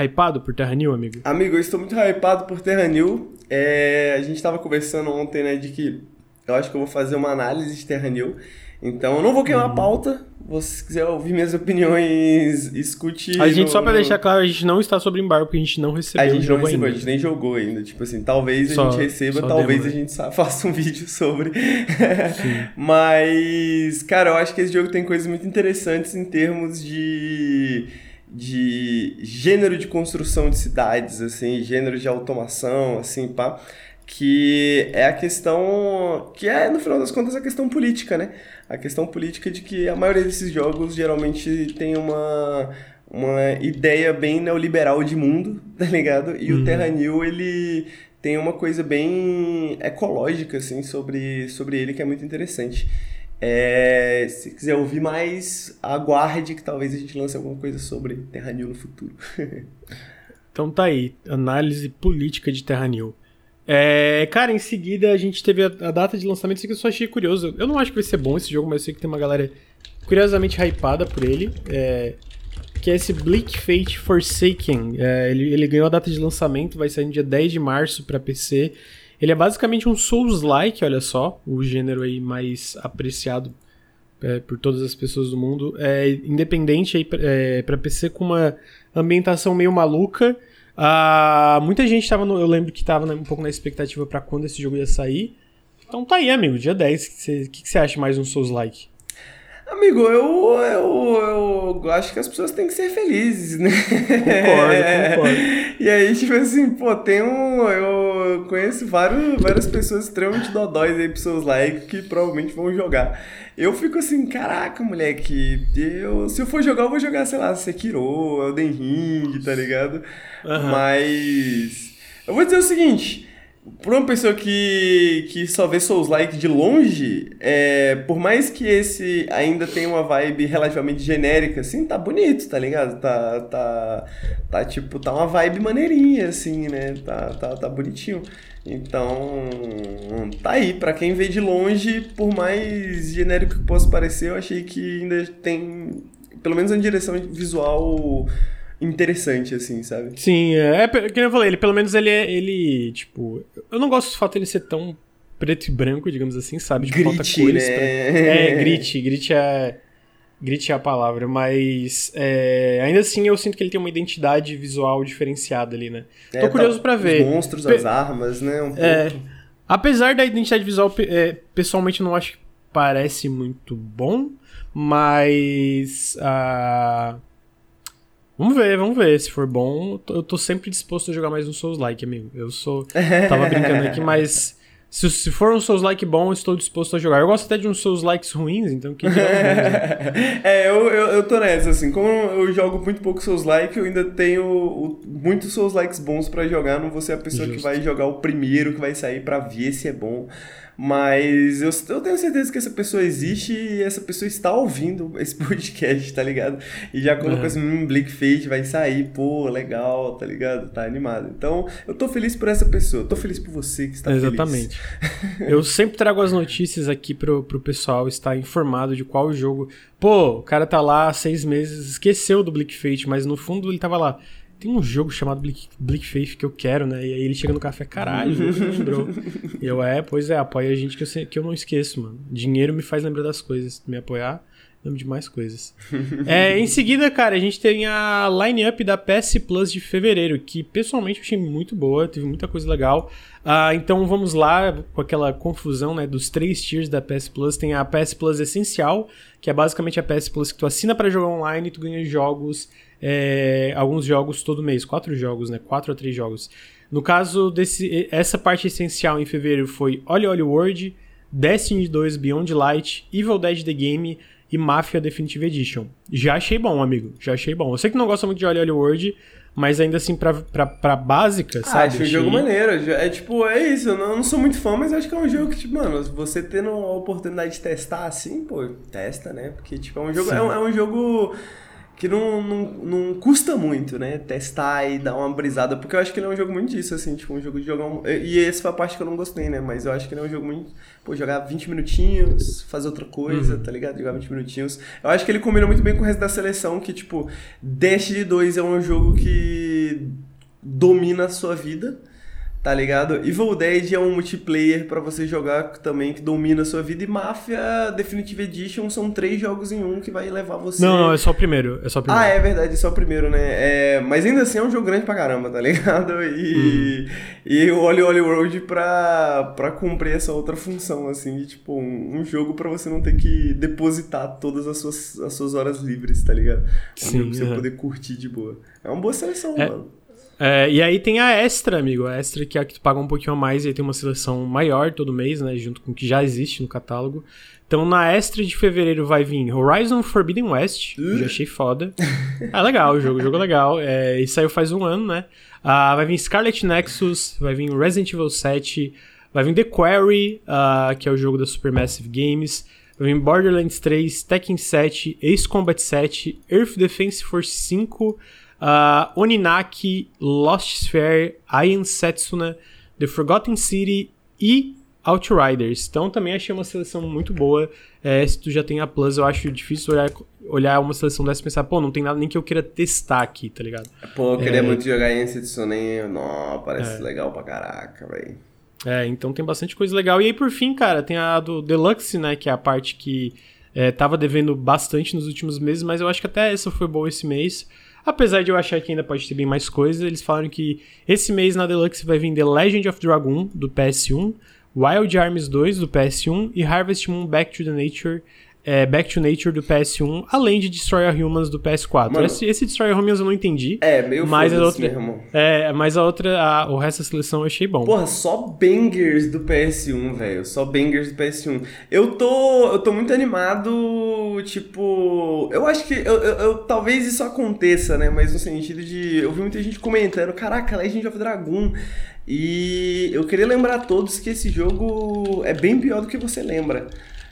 hypado por Terra New, amigo? Amigo, eu estou muito hypado por Terra New. É, a gente tava conversando ontem, né, de que eu acho que eu vou fazer uma análise de Terra New. Então, eu não vou Uhum. queimar a pauta. Se quiser ouvir minhas opiniões, escute. A gente, no- só pra no- deixar claro, a gente não está sobre embargo, porque a gente não recebeu A gente não recebeu, a ainda. gente nem jogou ainda. Tipo assim, talvez Só- a gente receba, talvez demo, a gente faça um vídeo sobre. Mas, cara, eu acho que esse jogo tem coisas muito interessantes em termos de de gênero de construção de cidades, assim, gênero de automação, assim, pá, que é a questão, que é, no final das contas, a questão política, né? A questão política de que a maioria desses jogos geralmente tem uma, uma ideia bem neoliberal de mundo, tá ligado? E o Terra New, ele tem uma coisa bem ecológica, assim, sobre, sobre ele que é muito interessante. É, se quiser ouvir mais, aguarde que talvez a gente lance alguma coisa sobre Terra New no futuro. Então tá aí, análise política de Terra New. É, cara, em seguida a gente teve a, a data de lançamento, isso que eu só achei curioso. Eu não acho que vai ser bom esse jogo, mas eu sei que tem uma galera curiosamente hypada por ele. é, que é esse Bleak Fate Forsaken. É, ele, ele ganhou a data de lançamento, vai sair no dia 10 de março pra PC. Ele é basicamente um Souls-like, olha só, o gênero aí mais apreciado é, por todas as pessoas do mundo. É independente aí é, para PC com uma ambientação meio maluca. Ah, muita gente tava no, eu lembro que tava né, um pouco na expectativa pra quando esse jogo ia sair. Então tá aí, amigo, dia 10. O que que você acha mais um Souls-like? Amigo, eu, eu, eu acho que as pessoas têm que ser felizes, né? Concordo, concordo. E aí, tipo assim, pô, tem um. Eu conheço vários, várias pessoas extremamente dodóis aí, pessoas like, que provavelmente vão jogar. Eu fico assim, caraca, moleque, eu, se eu for jogar, eu vou jogar, sei lá, Sekiro, Elden Ring, tá ligado? Aham. Mas. Eu vou dizer o seguinte. Pra uma pessoa que, que só vê Souls-like de longe, é, por mais que esse ainda tenha uma vibe relativamente genérica, assim, tá bonito, tá ligado? Tá, tá, tá tipo, tá uma vibe maneirinha, assim, né? Tá, tá, tá bonitinho. Então, tá aí. Pra quem vê de longe, por mais genérico que possa parecer, eu achei que ainda tem, pelo menos uma direção visual interessante, assim, sabe? Sim, é, é que eu falei, ele pelo menos ele é. Ele, tipo. Eu não gosto do fato dele ser tão preto e branco, digamos assim, sabe? Tipo, falta Grit, cores né? pra- É, grit, grit é. Grit é a palavra, mas é, ainda assim eu sinto que ele tem uma identidade visual diferenciada ali, né? É, Tô curioso tá, pra ver. Os monstros, Pe- as armas, né? Um É, pouco. apesar da identidade visual, é, pessoalmente eu não acho que parece muito bom, mas. ah, Vamos ver, vamos ver. Se for bom, eu tô sempre disposto a jogar mais um Souls-like, amigo. Eu sou. Tava brincando aqui, mas se, se for um Souls-like bom, estou disposto a jogar. Eu gosto até de uns Souls-likes ruins, então que É, eu, eu, eu tô nessa, assim. Como eu jogo muito pouco Souls-like, eu ainda tenho o, muitos Souls-likes bons para jogar. Não vou ser a pessoa Justo. que vai jogar o primeiro que vai sair para ver se é bom. Mas eu, eu tenho certeza que essa pessoa existe e essa pessoa está ouvindo esse podcast, tá ligado? E já colocou uhum. assim, um Blickfade vai sair, pô, legal, tá ligado? Tá animado. Então, eu tô feliz por essa pessoa, tô feliz por você que está Exatamente. Exatamente. eu sempre trago as notícias aqui pro, pro pessoal estar informado de qual jogo. Pô, o cara tá lá há seis meses, esqueceu do Blickfade, mas no fundo ele tava lá tem um jogo chamado Bleak, Bleak Faith que eu quero, né? E aí ele chega no café, caralho, você lembrou. e eu, é, pois é, apoia a gente que eu, que eu não esqueço, mano. Dinheiro me faz lembrar das coisas. Me apoiar, lembro de mais coisas. é, em seguida, cara, a gente tem a line-up da PS Plus de fevereiro, que pessoalmente eu achei muito boa, teve muita coisa legal. Uh, então vamos lá, com aquela confusão, né, dos três tiers da PS Plus. Tem a PS Plus Essencial, que é basicamente a PS Plus que tu assina para jogar online e tu ganha jogos é, alguns jogos todo mês, quatro jogos, né? Quatro a três jogos. No caso desse, essa parte essencial em fevereiro foi Oli Oli World, Destiny 2 Beyond Light, Evil Dead The Game e Mafia Definitive Edition. Já achei bom, amigo. Já achei bom. Eu sei que não gosta muito de Oli Oli World, mas ainda assim, pra, pra, pra básica, ah, sabe? Acho o jogo maneiro. É tipo, é isso. Eu não, eu não, sou muito fã, mas acho que é um jogo que, tipo, mano, você tendo a oportunidade de testar assim, pô, testa, né? Porque, tipo, é um jogo. É um, é um jogo que não, não, não custa muito, né? Testar e dar uma brisada, porque eu acho que ele é um jogo muito disso, assim, tipo, um jogo de jogar um... E essa foi a parte que eu não gostei, né? Mas eu acho que ele é um jogo muito... Pô, jogar 20 minutinhos, fazer outra coisa, uhum. tá ligado? Jogar 20 minutinhos. Eu acho que ele combina muito bem com o resto da seleção, que, tipo, Destiny 2 é um jogo que domina a sua vida tá ligado? Evil Dead é um multiplayer para você jogar também que domina a sua vida e Mafia Definitive Edition são três jogos em um que vai levar você. Não, não, é só o primeiro, é só o primeiro. Ah, é verdade, é só o primeiro, né? É, mas ainda assim é um jogo grande pra caramba, tá ligado? E, hum. e o Oli Oli World pra, pra cumprir essa outra função, assim, de tipo, um, um jogo para você não ter que depositar todas as suas, as suas horas livres, tá ligado? Um Sim, jogo pra você é. poder curtir de boa. É uma boa seleção, é. mano. É, e aí tem a Extra, amigo. A Extra que é a que tu paga um pouquinho a mais e aí tem uma seleção maior todo mês, né? Junto com o que já existe no catálogo. Então na Extra de fevereiro vai vir Horizon Forbidden West. Uh. Já achei foda. É legal o jogo, o jogo é legal. É, e saiu faz um ano, né? Uh, vai vir Scarlet Nexus, vai vir Resident Evil 7, vai vir The Quarry, uh, que é o jogo da Supermassive Games. Vai vir Borderlands 3, Tekken 7, Ace Combat 7, Earth Defense Force 5, uh, Oninaki, Lost Sphere, Aion Setsuna, The Forgotten City e Outriders. Então também achei uma seleção muito boa. É, se tu já tem a Plus, eu acho difícil olhar, olhar uma seleção dessa e pensar, pô, não tem nada nem que eu queria testar aqui, tá ligado? Pô, eu queria é... muito jogar em Setsuna, hein? Não, parece é... legal pra caraca, velho. É, então tem bastante coisa legal. E aí, por fim, cara, tem a do Deluxe, né? Que é a parte que é, tava devendo bastante nos últimos meses, mas eu acho que até essa foi boa esse mês. Apesar de eu achar que ainda pode ter bem mais coisas, eles falaram que esse mês na Deluxe vai The Legend of Dragoon, do PS1, Wild Arms 2, do PS1 e Harvest Moon Back to the Nature é, Back to Nature do PS1, além de Destroy All Humans do PS4. Mano, esse, esse Destroy All Humans eu não entendi. É, meio mas a outra, mesmo. É, mas a outra, a, o resto da seleção eu achei bom. Porra, só bangers do PS1, velho. Só bangers do PS1. Eu tô, eu tô muito animado, tipo, eu acho que eu, eu, eu, talvez isso aconteça, né, mas no sentido de eu vi muita gente comentando, caraca, Legend of Dragon e eu queria lembrar a todos que esse jogo é bem pior do que você lembra.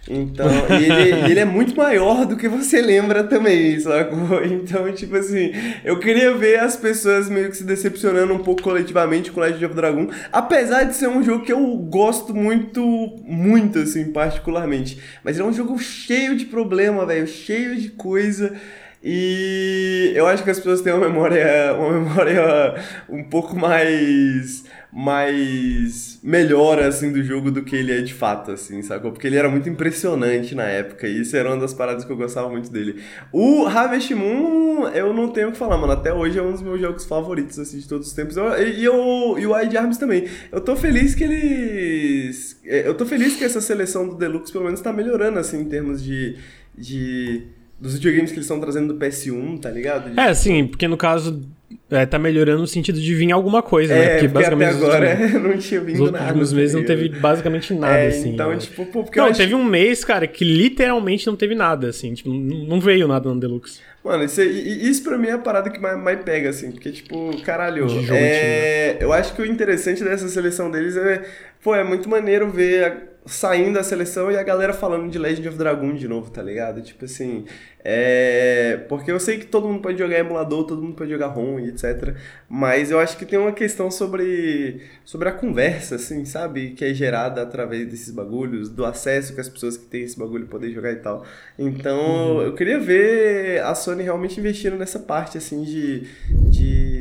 Então, ele, ele é muito maior do que você lembra também, sacou? Então, tipo assim, eu queria ver as pessoas meio que se decepcionando um pouco coletivamente com Legend of Dragon, apesar de ser um jogo que eu gosto muito, muito, assim, particularmente. Mas é um jogo cheio de problema, velho, cheio de coisa. E eu acho que as pessoas têm uma memória, uma memória um pouco mais mais melhor assim do jogo do que ele é de fato, assim, sacou? Porque ele era muito impressionante na época e isso era uma das paradas que eu gostava muito dele. O Harvest Moon, eu não tenho o que falar, mano, até hoje é um dos meus jogos favoritos assim de todos os tempos. Eu, e, eu, e o Wild Arms também. Eu tô feliz que eles eu tô feliz que essa seleção do Deluxe pelo menos tá melhorando assim em termos de de dos videogames que eles estão trazendo do PS1, tá ligado? De, É, sim, porque no caso é, tá melhorando no sentido de vir alguma coisa, né? É, Porque porque, até basicamente agora os últimos, não tinha vindo nada. últimos tá meses não teve basicamente nada, É, assim. então, né? tipo, pô, porque eu Não, acho teve um mês, cara, que literalmente não teve nada, assim. Tipo, não veio nada no Deluxe. Mano, isso, e- isso pra mim é a parada que mais, mais pega, assim, porque, tipo, caralho, jogo é, eu acho que o interessante dessa seleção deles é, pô, é muito maneiro ver a- saindo da seleção e a galera falando de Legend of Dragoon de novo, tá ligado? Tipo assim, é, porque eu sei que todo mundo pode jogar emulador, todo mundo pode jogar ROM e etc, mas eu acho que tem uma questão sobre, sobre a conversa, assim, sabe? Que é gerada através desses bagulhos, do acesso que as pessoas que têm esse bagulho podem jogar e tal. Então, eu queria ver a Sony realmente investindo nessa parte, assim, de, de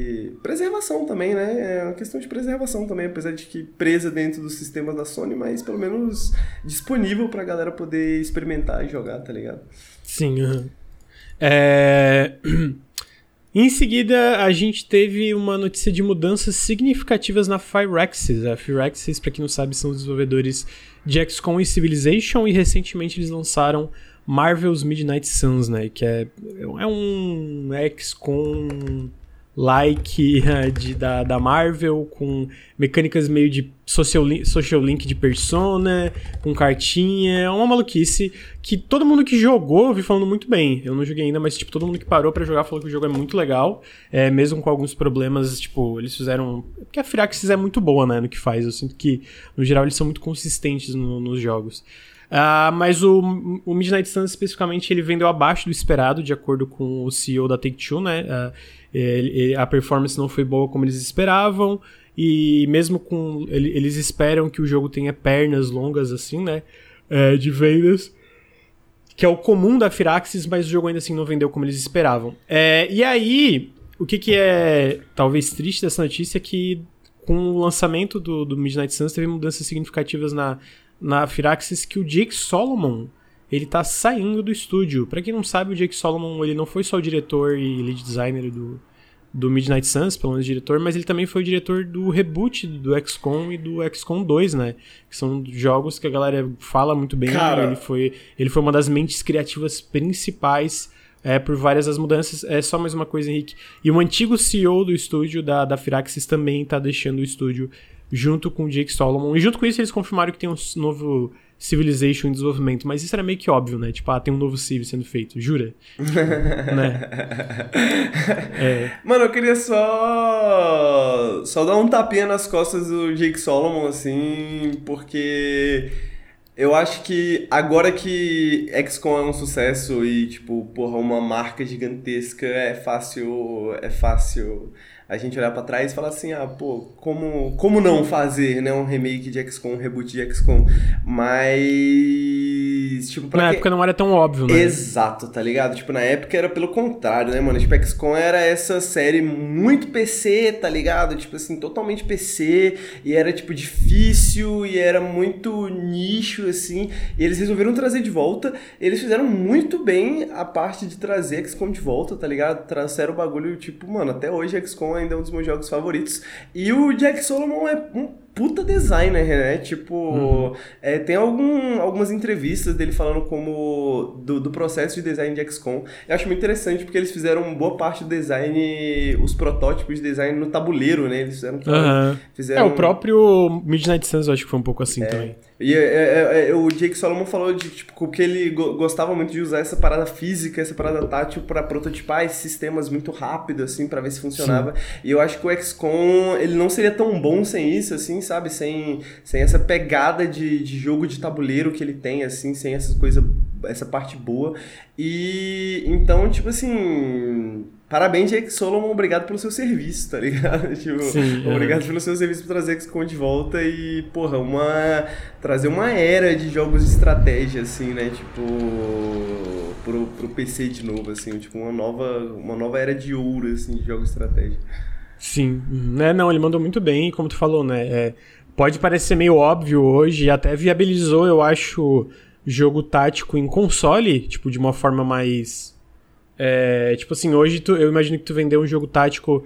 preservação também, né? É uma questão de preservação também, apesar de que presa dentro do sistema da Sony, mas pelo menos disponível pra galera poder experimentar e jogar, tá ligado? Sim, aham. É... Em seguida, a gente teve uma notícia de mudanças significativas na Firaxis. A Firaxis, pra quem não sabe, são os desenvolvedores de XCOM e Civilization, e recentemente eles lançaram Marvel's Midnight Suns, né? Que é, é um XCOM like de, da, da Marvel, com mecânicas meio de social, li- social link de persona, com cartinha. É uma maluquice que todo mundo que jogou vi falando muito bem. Eu não joguei ainda, mas tipo, todo mundo que parou pra jogar falou que o jogo é muito legal. É, mesmo com alguns problemas, tipo, eles fizeram. Porque a Firaxis é muito boa, né, no que faz. Eu sinto que, no geral, eles são muito consistentes no- nos jogos. Ah, mas o, o Midnight Suns, especificamente, ele vendeu abaixo do esperado, de acordo com o CEO da Take-Two, né? Ah, a performance não foi boa como eles esperavam, e mesmo com... ele- eles esperam que o jogo tenha pernas longas, assim, né? É, de vendas que é o comum da Firaxis, mas o jogo ainda assim não vendeu como eles esperavam. É, e aí, o que, que é talvez triste dessa notícia é que com o lançamento do, do Midnight Suns teve mudanças significativas na, na Firaxis que o Jake Solomon ele tá saindo do estúdio. Pra quem não sabe, o Jake Solomon ele não foi só o diretor e lead designer do, do Midnight Suns, pelo menos diretor, mas ele também foi o diretor do reboot do XCOM e do XCOM 2, né? Que são jogos que a galera fala muito bem. Cara. Ele foi, ele foi uma das mentes criativas principais é, por várias das mudanças. É só mais uma coisa, Henrique. E o antigo CEO do estúdio da, da Firaxis também tá deixando o estúdio junto com o Jake Solomon. E junto com isso eles confirmaram que tem um novo Civilization em desenvolvimento. Mas isso era meio que óbvio, né? Tipo, ah, tem um novo Civ sendo feito. Jura? né? É. Mano, eu queria só. Só dar um tapinha nas costas do Jake Solomon, assim, porque. Eu acho que agora que XCOM é um sucesso e, tipo, porra, uma marca gigantesca, é fácil. É fácil a gente olhar pra trás e falar assim, ah, pô, como, como não fazer, né, um remake de XCOM, um reboot de XCOM. Mas. Tipo, Na quem- época não era tão óbvio, né? Exato, tá ligado? Tipo, na época era pelo contrário, né, mano? Tipo, XCOM era essa série muito PC, tá ligado? Tipo assim, totalmente PC, e era, tipo, difícil, e era muito nicho, assim. E eles resolveram trazer de volta. Eles fizeram muito bem a parte de trazer XCOM de volta, tá ligado? Trouxeram o bagulho, tipo, mano, até hoje XCOM ainda é um dos meus jogos favoritos. E o Jack Solomon é um puta designer, né? Tipo, é, tem algum, algumas entrevistas dele falando como do, do processo de design de XCOM. Eu acho muito interessante porque eles fizeram boa parte do design, os protótipos de design no tabuleiro, né? Eles fizeram. É, fizeram o próprio Midnight Suns eu acho que foi um pouco assim também. E é, é, é, o Jake Solomon falou de tipo, que ele go- gostava muito de usar essa parada física, essa parada tátil pra prototipar esses sistemas muito rápido, assim, pra ver se funcionava. E eu acho que o XCOM, ele não seria tão bom sem isso, assim, sabe? Sem, sem essa pegada de, de jogo de tabuleiro que ele tem, assim, sem essas coisas, essa parte boa. E então, tipo assim. Parabéns, Jake Solomon, obrigado pelo seu serviço, tá ligado? tipo, Sim, é. obrigado pelo seu serviço por trazer XCOM de volta e, porra, uma. trazer uma era de jogos de estratégia, assim, né? Tipo. Pro, pro PC de novo, assim, tipo, uma nova, uma nova era de ouro, assim, de jogos de estratégia. Sim. Né, não, ele mandou muito bem, como tu falou, né? é, pode parecer meio óbvio hoje, até viabilizou, eu acho, jogo tático em console, tipo, de uma forma mais. É, tipo assim, hoje tu- eu imagino que tu vender um jogo tático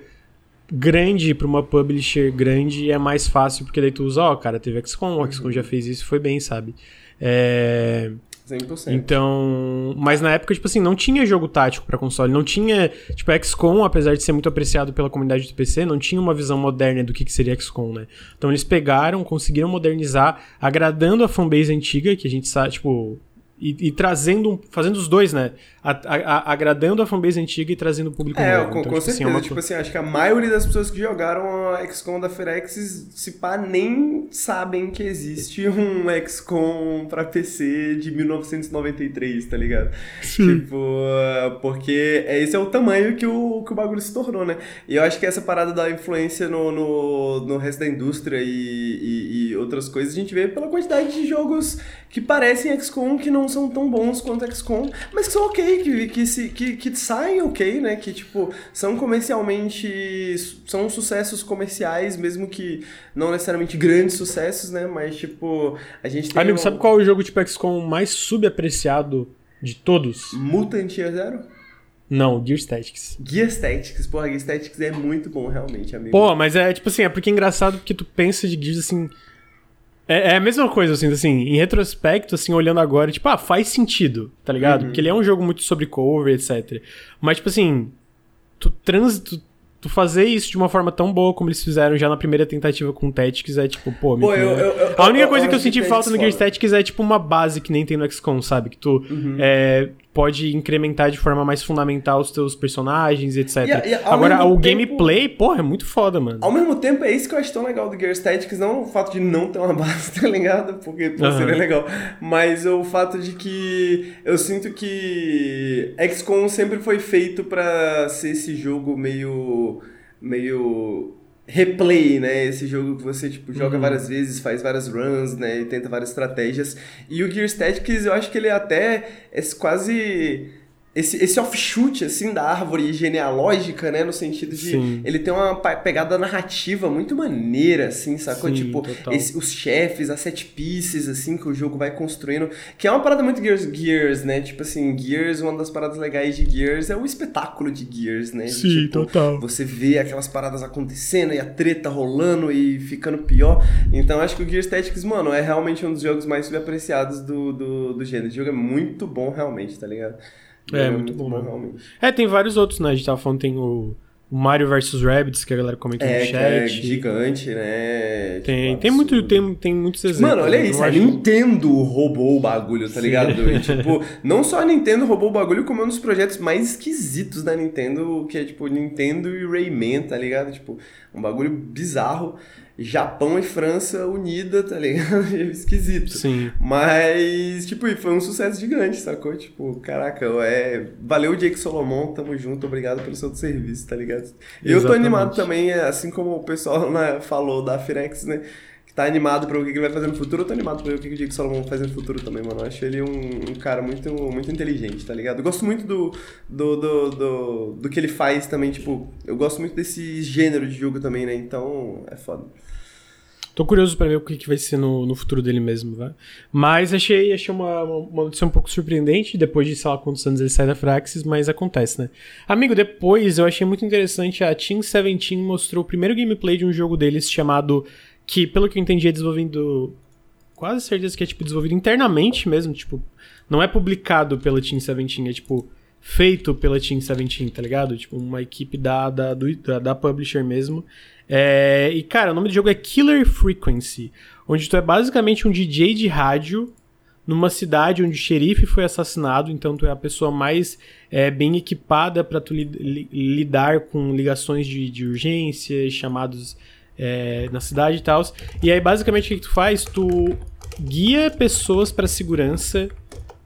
grande pra uma publisher grande é mais fácil, porque daí tu usa, ó, cara, teve XCOM, o XCOM já fez isso, foi bem, sabe? É, 100%. Então, mas na época, tipo assim, não tinha jogo tático pra console, não tinha, tipo, XCOM, apesar de ser muito apreciado pela comunidade do PC, não tinha uma visão moderna do que, que seria XCOM, né? Então eles pegaram, conseguiram modernizar, agradando a fanbase antiga, que a gente sabe, tipo, e, e, trazendo, fazendo os dois, né? A, a, agradando a fanbase antiga e trazendo o público é, novo. Com, então, com tipo, certeza. Assim, é uma... Tipo assim, acho que a maioria das pessoas que jogaram a XCOM da Firex, se pá, nem sabem que existe um XCOM pra PC de 1993, tá ligado? Sim. Tipo, porque esse é o tamanho que o, que o bagulho se tornou, né? E eu acho que essa parada da influência no, no, no resto da indústria e, e, e outras coisas, a gente vê pela quantidade de jogos que parecem XCOM que não são tão bons quanto XCOM, mas que são ok, que, que, se, que, que saem ok, né? Que, tipo, são comercialmente. são sucessos comerciais, mesmo que não necessariamente grandes sucessos, né? Mas, tipo, a gente tem. Amigo, um... sabe qual é o jogo tipo XCOM mais subapreciado de todos? Mutant Year Zero? Não, Gear Statics. Gear Statics, porra, Gear Statics é muito bom, realmente, amigo. Pô, mas é tipo assim, é porque é engraçado porque tu pensa de Gears assim. É, é, a mesma coisa, assim, assim, em retrospecto, assim, olhando agora, tipo, ah, faz sentido, tá ligado? Uhum. Porque ele é um jogo muito sobre cover, etc. Mas, tipo assim, tu, trans, tu, tu fazer isso de uma forma tão boa como eles fizeram já na primeira tentativa com o Tactics é tipo, pô, pô eu, eu, eu, A única coisa que eu senti falta no Gear Tactics é tipo uma base que nem tem no XCOM, sabe? Que tu uhum. é, pode incrementar de forma mais fundamental os teus personagens, etc. E, e, Agora, o tempo, gameplay, porra, é muito foda, mano. Ao mesmo tempo, é isso que eu acho tão legal do Gear Tactics, não o fato de não ter uma base, tá ligado? Porque pô, uhum. seria legal. Mas o fato de que eu sinto que XCOM sempre foi feito para ser esse jogo meio meio replay, né? Esse jogo que você tipo joga uhum. várias vezes, faz várias runs, né? E tenta várias estratégias. E o Gear Tactics, eu acho que ele até é quase esse, esse offshoot, assim, da árvore genealógica, né? No sentido de Sim. ele tem uma pegada narrativa muito maneira, assim, sacou? Sim, tipo, esse, os chefes, as set pieces, assim, que o jogo vai construindo. Que é uma parada muito Gears, Gears, né? Tipo assim, Gears, uma das paradas legais de Gears é o espetáculo de Gears, né? Sim, tipo, total. Você vê aquelas paradas acontecendo e a treta rolando e ficando pior. Então, acho que o Gears Tactics, mano, é realmente um dos jogos mais subapreciados do, do, do gênero. O jogo é muito bom, realmente, tá ligado? É, é muito, muito bom, realmente. É, tem vários outros, né? A gente tava falando, tem o, Mario vs Rabbids, que a galera comenta é, no chat. É, gigante, né? Tem, tipo, tem, muito, tem, tem muitos exemplos. Mano, olha isso, a Nintendo roubou o bagulho, tá ligado? E, tipo, não só a Nintendo roubou o bagulho, como é um dos projetos mais esquisitos da Nintendo, que é tipo Nintendo e Rayman, tá ligado? Tipo, um bagulho bizarro. Japão e França unida, tá ligado? Esquisito. Sim. Mas, tipo, foi um sucesso gigante, sacou? Tipo, caraca, é... valeu, Jake Solomon, tamo junto, obrigado pelo seu serviço, tá ligado? E eu tô animado também, assim como o pessoal né, falou da Firex, né? Tá animado pra ver o que ele vai fazer no futuro, eu tô animado pra ver o que o Jake Solomon vai fazer no futuro também, mano. Eu acho ele um, um cara muito, muito inteligente, tá ligado? Eu gosto muito do, do, do, do, do que ele faz também, tipo, eu gosto muito desse gênero de jogo também, né? Então, é foda. Tô curioso para ver o que, que vai ser no, no futuro dele mesmo, vai. Mas achei, achei uma, uma notícia um pouco surpreendente, depois de sei lá quantos anos ele sai da Fraxis, mas acontece, né? Amigo, depois eu achei muito interessante, a Team 17 mostrou o primeiro gameplay de um jogo deles chamado, que pelo que eu entendi é desenvolvendo, quase certeza que é tipo desenvolvido internamente mesmo, tipo, não é publicado pela Team 17, é tipo feito pela Team 17, tá ligado? Tipo, uma equipe da, da, do, da, da publisher mesmo. É, e, cara, o nome do jogo é Killer Frequency, onde tu é basicamente um DJ de rádio numa cidade onde o xerife foi assassinado, então tu é a pessoa mais é, bem equipada para tu li, li, lidar com ligações de, de urgência, chamados é, na cidade e tal. E aí, basicamente, o que tu faz? Tu guia pessoas para segurança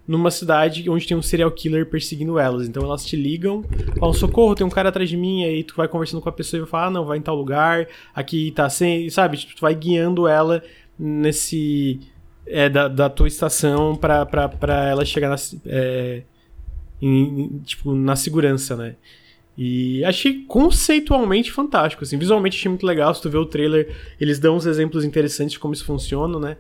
numa cidade onde tem um serial killer perseguindo elas. Então elas te ligam, falam, socorro, tem um cara atrás de mim, aí tu vai conversando com a pessoa e vai falar, ah, não, vai em tal lugar, aqui tá sem, sabe? Tipo, tu vai guiando ela nesse. É, da, da tua estação pra, pra, pra ela chegar na, é, em, tipo, na segurança, né? E achei conceitualmente fantástico, assim, visualmente achei muito legal, se tu vê o trailer, eles dão uns exemplos interessantes de como isso funciona, né?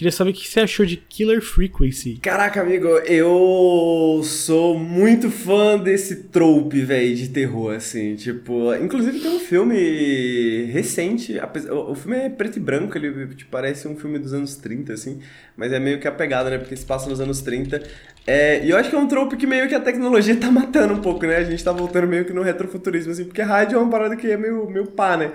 Queria saber o que você achou de Killer Frequency. Caraca, amigo, eu sou muito fã desse trope, velho, de terror, assim. Tipo, inclusive tem um filme recente, o filme é preto e branco, ele tipo, parece um filme dos anos 30, assim, mas é meio que a pegada, né? Porque se passa nos anos 30. É, e eu acho que é um trope que meio que a tecnologia tá matando um pouco, né? A gente tá voltando meio que no retrofuturismo, assim, porque rádio é uma parada que é meio, meio pá, né?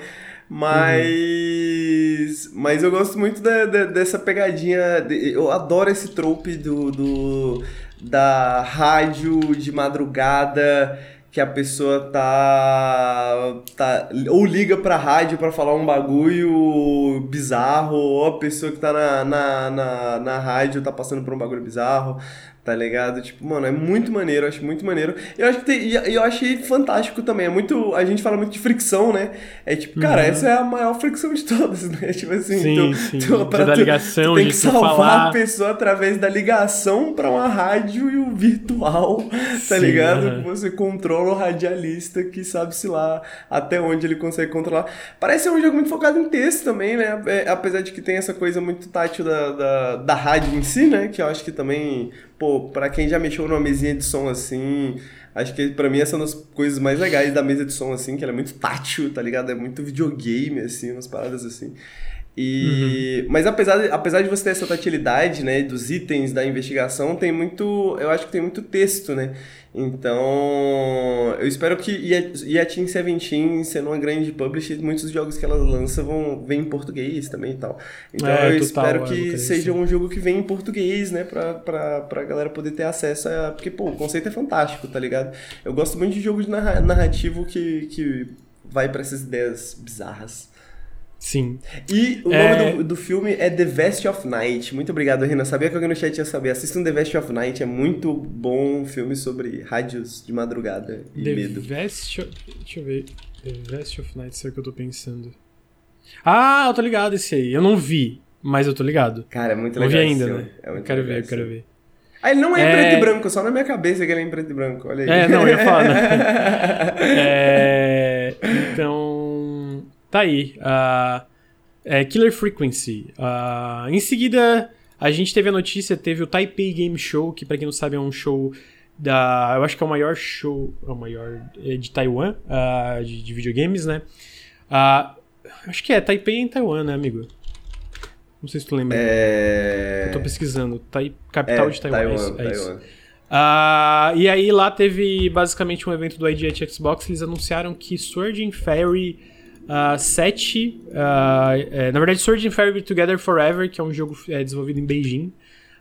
Mas. Uhum. Mas eu gosto muito de, de, dessa pegadinha. De, eu adoro esse trope do, do. da rádio de madrugada que a pessoa tá, tá ou liga pra rádio para falar um bagulho bizarro, ou a pessoa que tá na, na, na, na rádio tá passando por um bagulho bizarro, Tá ligado? Tipo, mano, é muito maneiro, eu acho muito maneiro. Eu acho que tem, e eu achei fantástico também. É muito. A gente fala muito de fricção, né? É tipo, cara, uhum. essa é a maior fricção de todas, né? Tipo assim, sim, tu, sim. Tu, pra da ligação, tu tem que salvar falar. a pessoa através da ligação pra uma rádio e o virtual, tá sim, ligado? Uhum. Você controla o radialista que sabe-se lá até onde ele consegue controlar. Parece um jogo muito focado em texto também, né? É, apesar de que tem essa coisa muito tátil da, da, da rádio em si, né? Que eu acho que também pô, pra quem já mexeu numa mesinha de som assim, acho que pra mim essa é uma das coisas mais legais da mesa de som, assim, que ela é muito tátil, tá ligado? É muito videogame, assim, umas paradas assim. E, uhum. Mas apesar de, apesar de você ter essa tatilidade, né, dos itens da investigação, tem muito, eu acho que tem muito texto, né? Então, eu espero que e a Team Seventeen, sendo uma grande publisher, muitos jogos que ela lança vão vem em português também e tal. Então, é, eu total, espero que é, seja um jogo que vem em português, né, pra, pra, pra galera poder ter acesso a... Porque, pô, o conceito é fantástico, tá ligado? Eu gosto muito de jogos de narrativo que, que vai para essas ideias bizarras. Sim. E o é... nome do, do filme é The Vest of Night. Muito obrigado, Renan. Sabia que alguém no chat ia saber. Assistam The Vest of Night, é muito bom filme sobre rádios de madrugada e The medo. Vest of... Deixa eu ver. The Vest of Night, será que eu tô pensando? Ah, eu tô ligado esse aí. Eu não vi, mas eu tô ligado. Cara, é muito legal. Não vi ainda, né? É eu quero ver, eu quero ver. Ah, ele não é, é, preto e branco, só na minha cabeça que ele é em preto e branco. Olha aí. É, não, eu ia falar. Né? é... Então. Tá aí. Uh, é Killer Frequency. Uh, em seguida, a gente teve a notícia, teve o Taipei Game Show, que para quem não sabe é um show da. Eu acho que é o maior show. É o maior. É de Taiwan, uh, de, de, videogames, né? acho que é, Taipei em Taiwan, né, amigo? Não sei se tu lembra. É... Eu tô pesquisando. Tai... Capital é, de Taiwan. Taiwan, é isso. É isso. Uh, e aí lá teve basicamente um evento do IGT Xbox. Eles anunciaram que Sword and Fairy uh, 7. Uh, é, na verdade, Sword and Fairy Together Forever, que é um jogo é, desenvolvido em Beijing.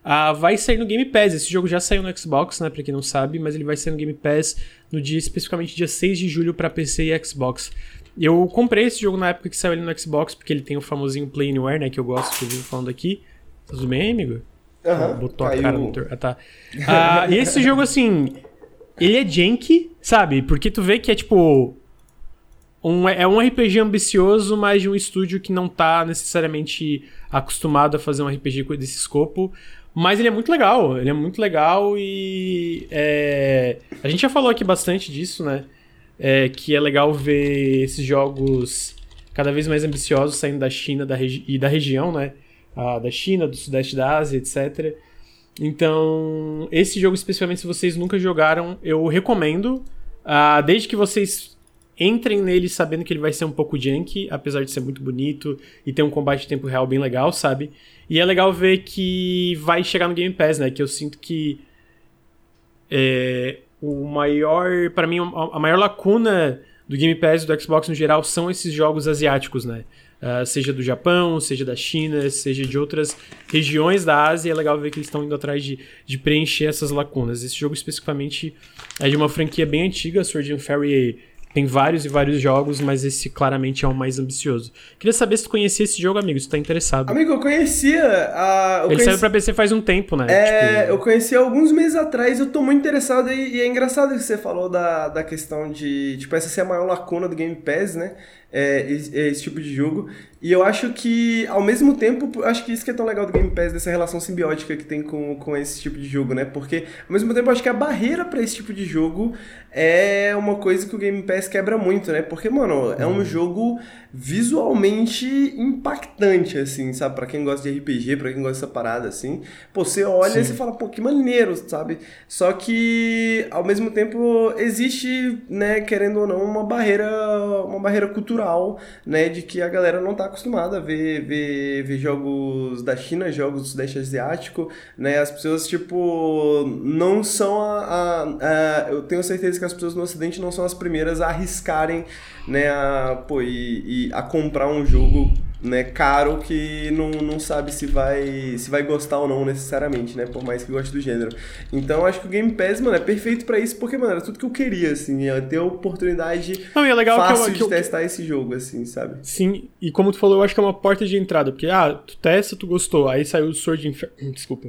Uh, vai sair no Game Pass. Esse jogo já saiu no Xbox, né? Pra quem não sabe, mas ele vai sair no Game Pass no dia, especificamente dia 6 de julho para PC e Xbox. Eu comprei esse jogo na época que saiu ele no Xbox, porque ele tem o famosinho Play Anywhere, né? Que eu gosto, que eu vivo falando aqui. Tá tudo bem, amigo? Uhum, botou a cara no. Ah, tá. Uh, e esse jogo, assim. Ele é janky, sabe? Porque tu vê que é tipo um, é um RPG ambicioso, mas de um estúdio que não tá necessariamente acostumado a fazer um RPG desse escopo. Mas ele é muito legal, ele é muito legal e. É, a gente já falou aqui bastante disso, né? É, que é legal ver esses jogos cada vez mais ambiciosos saindo da China da e da região, né? Ah, da China, do Sudeste da Ásia, etc. Então, esse jogo, especialmente se vocês nunca jogaram, eu recomendo. Ah, desde que vocês entrem nele sabendo que ele vai ser um pouco janky, apesar de ser muito bonito e ter um combate de tempo real bem legal, sabe? E é legal ver que vai chegar no Game Pass, né? Que eu sinto que é, o maior, para mim, a maior lacuna do Game Pass e do Xbox no geral são esses jogos asiáticos, né? Uh, seja do Japão, seja da China, seja de outras regiões da Ásia, é legal ver que eles estão indo atrás de, de preencher essas lacunas. Esse jogo especificamente é de uma franquia bem antiga, Sword Fairy tem vários e vários jogos, mas esse claramente é o mais ambicioso. Queria saber se tu conhecia esse jogo, amigo, se tu tá interessado. Amigo, eu conhecia. A... Eu Ele conheci... saiu pra PC faz um tempo, né? É, tipo... eu conheci alguns meses atrás, eu tô muito interessado e, e é engraçado que você falou da, da questão de, tipo, essa ser a maior lacuna do Game Pass, né? É, esse, esse, tipo de jogo. E eu acho que, ao mesmo tempo, acho que isso que é tão legal do Game Pass, dessa relação simbiótica que tem com, com esse tipo de jogo, né? Porque, ao mesmo tempo, acho que a barreira para esse tipo de jogo é uma coisa que o Game Pass Pass quebra muito, né? Porque, mano, é um jogo visualmente impactante, assim, sabe? Pra quem gosta de RPG, pra quem gosta dessa parada, assim. Pô, você olha Sim. e você fala, pô, que maneiro, sabe? Só que, ao mesmo tempo, existe, né, querendo ou não, uma barreira, uma barreira cultural, né? De que a galera não tá acostumada a ver, ver, ver jogos da China, jogos do Sudeste Asiático, né? As pessoas, tipo, não são a, a, a eu tenho certeza que as pessoas no Ocidente não são as primeiras a arriscarem, né, a, pô, e, e a comprar um jogo né, caro que não, não sabe se vai se vai gostar ou não necessariamente, né? Por mais que goste do gênero. Então acho que o Game Pass, mano, é perfeito para isso, porque, mano, era tudo que eu queria, assim, é ter a oportunidade não, é legal fácil que eu, que eu... de testar esse jogo, assim, sabe? Sim, e como tu falou, eu acho que é uma porta de entrada, porque, ah, tu testa, tu gostou, aí saiu o Sword Infer... Desculpa.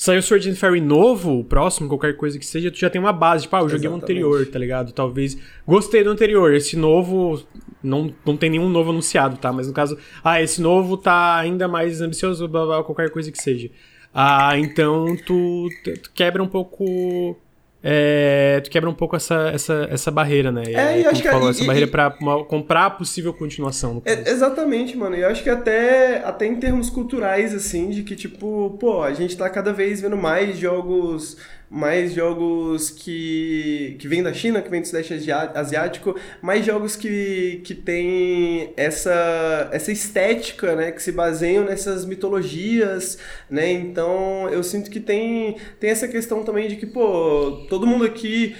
Saiu Sword and Fairy novo, próximo, qualquer coisa que seja, tu já tem uma base, tipo, ah, eu joguei o anterior, tá ligado? Talvez. Gostei do anterior, esse novo. Não, não tem nenhum novo anunciado, tá? Mas no caso, ah, esse novo tá ainda mais ambicioso, blá, blá, qualquer coisa que seja. Ah, então tu, tu quebra um pouco é, tu quebra um pouco essa, essa, essa barreira, né? É, e acho que falou, e, essa e, barreira pra uma, comprar a possível continuação. É, exatamente, mano. E eu acho que até, até em termos culturais, assim, de que, tipo, pô, a gente tá cada vez vendo mais jogos mais jogos que, que vêm da China, que vêm do Sudeste Asiático, mais jogos que, que têm essa, essa estética, né, que se baseiam nessas mitologias, né, então eu sinto que tem, tem essa questão também de que, pô, todo mundo aqui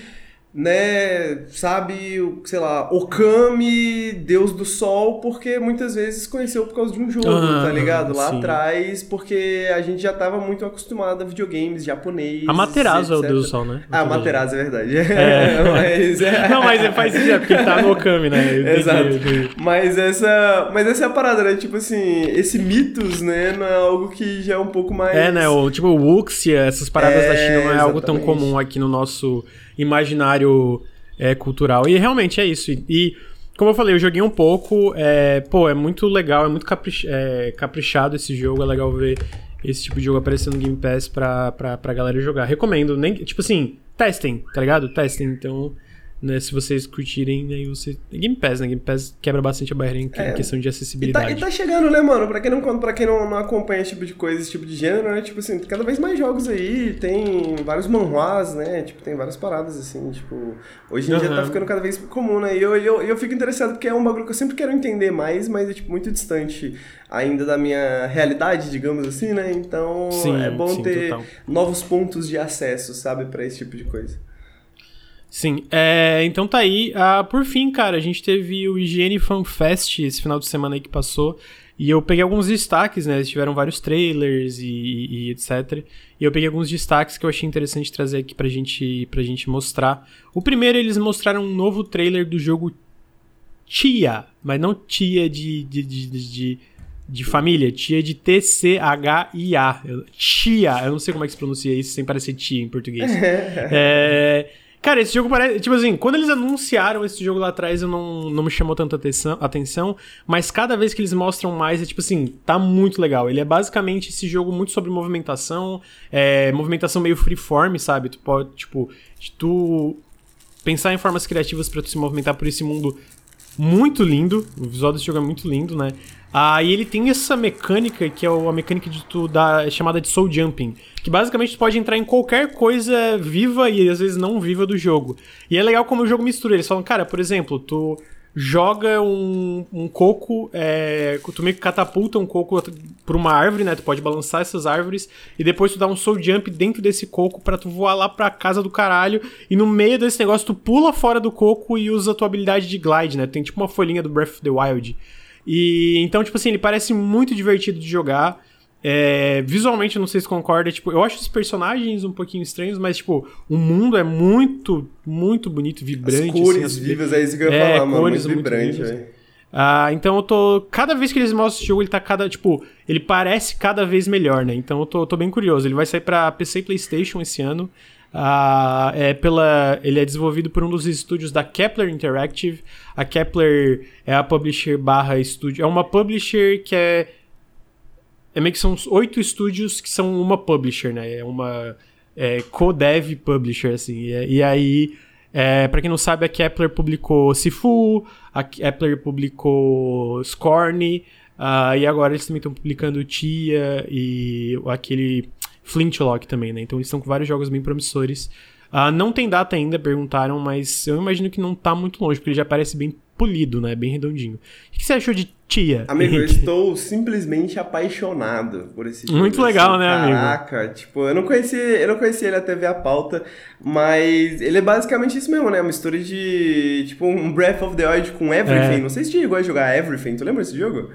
né, sabe, sei lá, Okami, Deus do Sol, porque muitas vezes conheceu por causa de um jogo, ah, tá ligado? Lá sim. atrás, porque a gente já tava muito acostumado a videogames japonês. A Materazo é o Deus do Sol, né? Ah, Materazo, é verdade. É. mas, é... Não, mas faz sentido, é porque tá no Okami, né? Exato. Mas essa, mas essa é a parada, né? Tipo assim, esse mitos, né, não é algo que já é um pouco mais... É, né? O, tipo, o Wuxia, essas paradas é, da China não é exatamente. algo tão comum aqui no nosso imaginário é, cultural. E realmente é isso. E, e, como eu falei, eu joguei um pouco. É, pô, é muito legal, é muito caprich, é, caprichado esse jogo. É legal ver esse tipo de jogo aparecendo no Game Pass pra, pra, pra galera jogar. Recomendo. Nem, tipo assim, testem, tá ligado? Testem. Então né, se vocês curtirem, aí você. Game Pass, né? Game Pass quebra bastante a barreira em é. questão de acessibilidade. E tá, e tá, chegando, né, mano? Pra quem, não, pra quem não, não acompanha esse tipo de coisa, esse tipo de gênero, né? Tipo assim, tem cada vez mais jogos aí, tem vários manhuas, né? Tipo, tem várias paradas assim, tipo. Hoje em uhum. dia tá ficando cada vez comum, né? E eu, eu, eu fico interessado porque é um bagulho que eu sempre quero entender mais, mas é, tipo, muito distante ainda da minha realidade, digamos assim, né? Então sim, é bom sim, ter total. novos pontos de acesso, sabe, para esse tipo de coisa. Sim, é, então tá aí. Ah, por fim, cara, a gente teve o IGN Fan Fest esse final de semana aí que passou. E eu peguei alguns destaques, né? Eles tiveram vários trailers e, e, etc. E eu peguei alguns destaques que eu achei interessante trazer aqui pra gente, pra gente mostrar. O primeiro, eles mostraram um novo trailer do jogo Tia, mas não Tia de, de, de, de, de família, Tia de T-C-H-I-A. Tia, eu não sei como é que se pronuncia isso sem parecer tia em português. é. Cara, esse jogo parece. Tipo assim, quando eles anunciaram esse jogo lá atrás, eu não, não me chamou tanta atenção, atenção. Mas cada vez que eles mostram mais, é tipo assim, tá muito legal. Ele é basicamente esse jogo muito sobre movimentação. É, movimentação meio freeform, sabe? Tu pode, tipo, tu pensar em formas criativas para tu se movimentar por esse mundo muito lindo. O visual desse jogo é muito lindo, né? Ah, e ele tem essa mecânica que é a mecânica de tu da chamada de soul jumping, que basicamente tu pode entrar em qualquer coisa viva e às vezes não viva do jogo. E é legal como o jogo mistura. Eles falam, cara, por exemplo, tu joga um, um coco, é, tu meio que catapulta um coco por uma árvore, né? Tu pode balançar essas árvores e depois tu dá um soul jump dentro desse coco para tu voar lá pra casa do caralho e no meio desse negócio tu pula fora do coco e usa a tua habilidade de glide, né? Tem tipo uma folhinha do Breath of the Wild. E então, tipo assim, ele parece muito divertido de jogar. É, visualmente, não sei se concorda, tipo, eu acho os personagens um pouquinho estranhos, mas, tipo, o mundo é muito, muito bonito, vibrante. As cores assim, vivas, é isso que eu ia é, falar, mano, muito vibrante, velho. Ah, então eu tô. Cada vez que eles mostram esse jogo, ele tá cada. Tipo, ele parece cada vez melhor, né? Então eu tô, tô bem curioso. Ele vai sair pra PC e PlayStation esse ano. Uh, é pela, ele é desenvolvido por um dos estúdios da Kepler Interactive. A Kepler é a publisher barra estúdio. É uma publisher que é. É meio que são oito estúdios que são uma publisher, né? É uma é, co-dev publisher, assim. E, e aí É, pra quem não sabe, a Kepler publicou Sifu, a Kepler publicou Scorn, uh, e agora eles também estão publicando Tia e aquele Flintlock também, né? Então eles estão com vários jogos bem promissores. Uh, não tem data ainda, perguntaram, mas eu imagino que não tá muito longe, porque ele já parece bem polido, né? Bem redondinho. O que você achou de Tia? Amigo, eu estou simplesmente apaixonado por esse jogo. Muito legal, assim, né, caraca, amigo? Caraca, tipo, eu não conhecia, eu não conhecia ele até ver a pauta, mas ele é basicamente isso mesmo, né? Uma mistura de, tipo, um Breath of the Wild com Everything. É. Não sei se você chegou a jogar Everything, tu lembra desse jogo?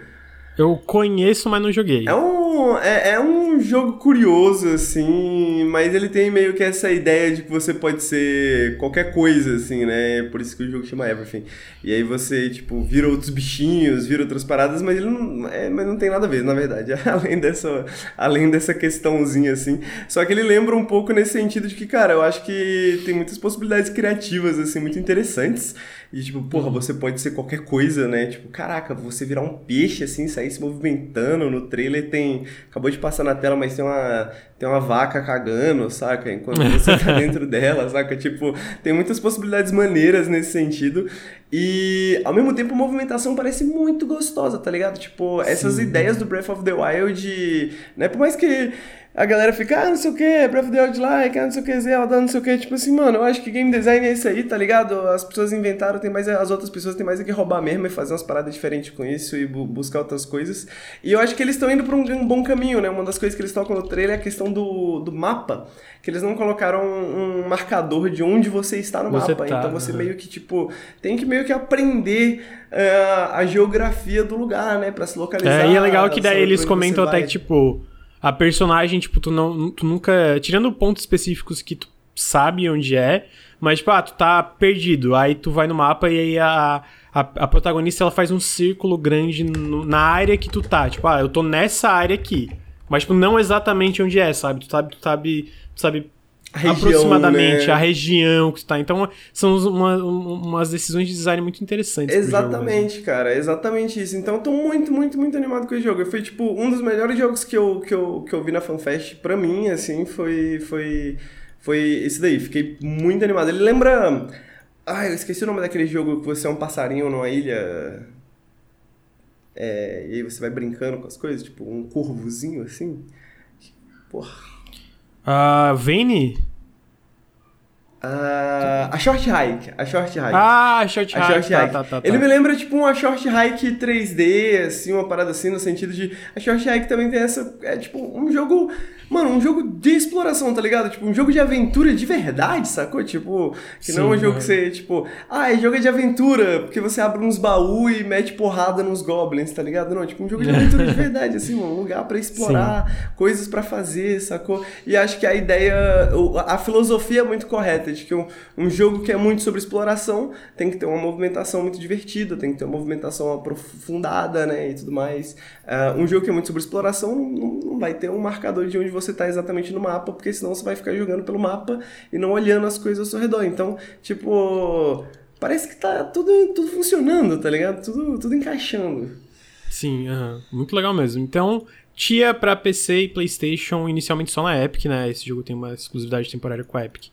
Eu conheço, mas não joguei. É um, é, é, um jogo curioso, assim, mas ele tem meio que essa ideia de que você pode ser qualquer coisa, assim, né? Por isso que o jogo chama Everything. E aí você, tipo, vira outros bichinhos, vira outras paradas, mas ele não, é, mas não tem nada a ver, na verdade. além, dessa, além dessa questãozinha, assim. Só que ele lembra um pouco nesse sentido de que, cara, eu acho que tem muitas possibilidades criativas, assim, muito interessantes. E, tipo, porra, você pode ser qualquer coisa, né? Tipo, caraca, você virar um peixe, assim, sair se movimentando. No trailer tem. Acabou de passar na tela, mas tem uma, tem uma vaca cagando, saca? Enquanto você tá dentro dela, saca? Tipo, tem muitas possibilidades maneiras nesse sentido. E, ao mesmo tempo, a movimentação parece muito gostosa, tá ligado? Tipo, essas Sim. ideias do Breath of the Wild, né? Por mais que a galera fica, ah, não sei o que, Breath of the Wild like, ah, não sei o que, Zelda, não sei o que. Tipo assim, mano, eu acho que game design é isso aí, tá ligado? As pessoas inventaram, tem mais, as outras pessoas têm mais que roubar mesmo e fazer umas paradas diferentes com isso e bu buscar outras coisas. E eu acho que eles estão indo pra um, um, bom caminho, né? Uma das coisas que eles tocam no trailer é a questão do, do mapa, que eles não colocaram um, um marcador de onde você está no você mapa. Tá, então você uhum. meio que, tipo, tem que meio que aprender uh, a geografia do lugar, né? Pra se localizar. É, e é legal que daí eles comentam até que, tipo a personagem, tipo, tu, não, tu nunca. Tirando pontos específicos que tu sabe onde é, mas, tipo, ah, tu tá perdido. Aí tu vai no mapa e aí a, a, a protagonista ela faz um círculo grande no, na área que tu tá. Tipo, ah, eu tô nessa área aqui. Mas, tipo, não exatamente onde é, sabe? Tu sabe, tu sabe, tu sabe região, aproximadamente né? a região que tu tá. Então, são uma, umas decisões de design muito interessantes. Exatamente, jogo, cara, exatamente isso. Então, eu tô muito, muito, muito animado com esse jogo. Foi, tipo, um dos melhores jogos que eu, que eu, que eu vi na FanFest, pra mim, assim, foi, foi, foi esse daí. Fiquei muito animado. Ele lembra... Ah, eu esqueci o nome daquele jogo que você é um passarinho numa ilha... É, e aí você vai brincando com as coisas, tipo um corvozinho assim. Porra. A uh, Vane? Uh, a Short Hike. A Short Hike. Ah, a Short a Hike. Short tá, Hike. Tá, tá, Ele me lembra tipo uma Short Hike 3D, assim, uma parada assim, no sentido de. A Short Hike também tem essa. É tipo um jogo. Mano, um jogo de exploração, tá ligado? Tipo, um jogo de aventura de verdade, sacou? Tipo, que Sim, não é um jogo mano. que você, tipo, ah, é jogo de aventura, porque você abre uns baús e mete porrada nos goblins, tá ligado? Não, tipo, um jogo de aventura de verdade, assim, mano, um lugar pra explorar, coisas pra fazer, sacou? E acho que a ideia, a filosofia é muito correta, de que um, um jogo que é muito sobre exploração tem que ter uma movimentação muito divertida, tem que ter uma movimentação aprofundada, né, e tudo mais. Uh, um jogo que é muito sobre exploração não, não vai ter um marcador de onde você está exatamente no mapa, porque senão você vai ficar jogando pelo mapa e não olhando as coisas ao seu redor. Então, tipo, parece que tá tudo, tudo funcionando, tá ligado? Tudo, tudo encaixando. Sim, uhum. muito legal mesmo. Então, Tia para PC e PlayStation, inicialmente só na Epic, né? Esse jogo tem uma exclusividade temporária com a Epic.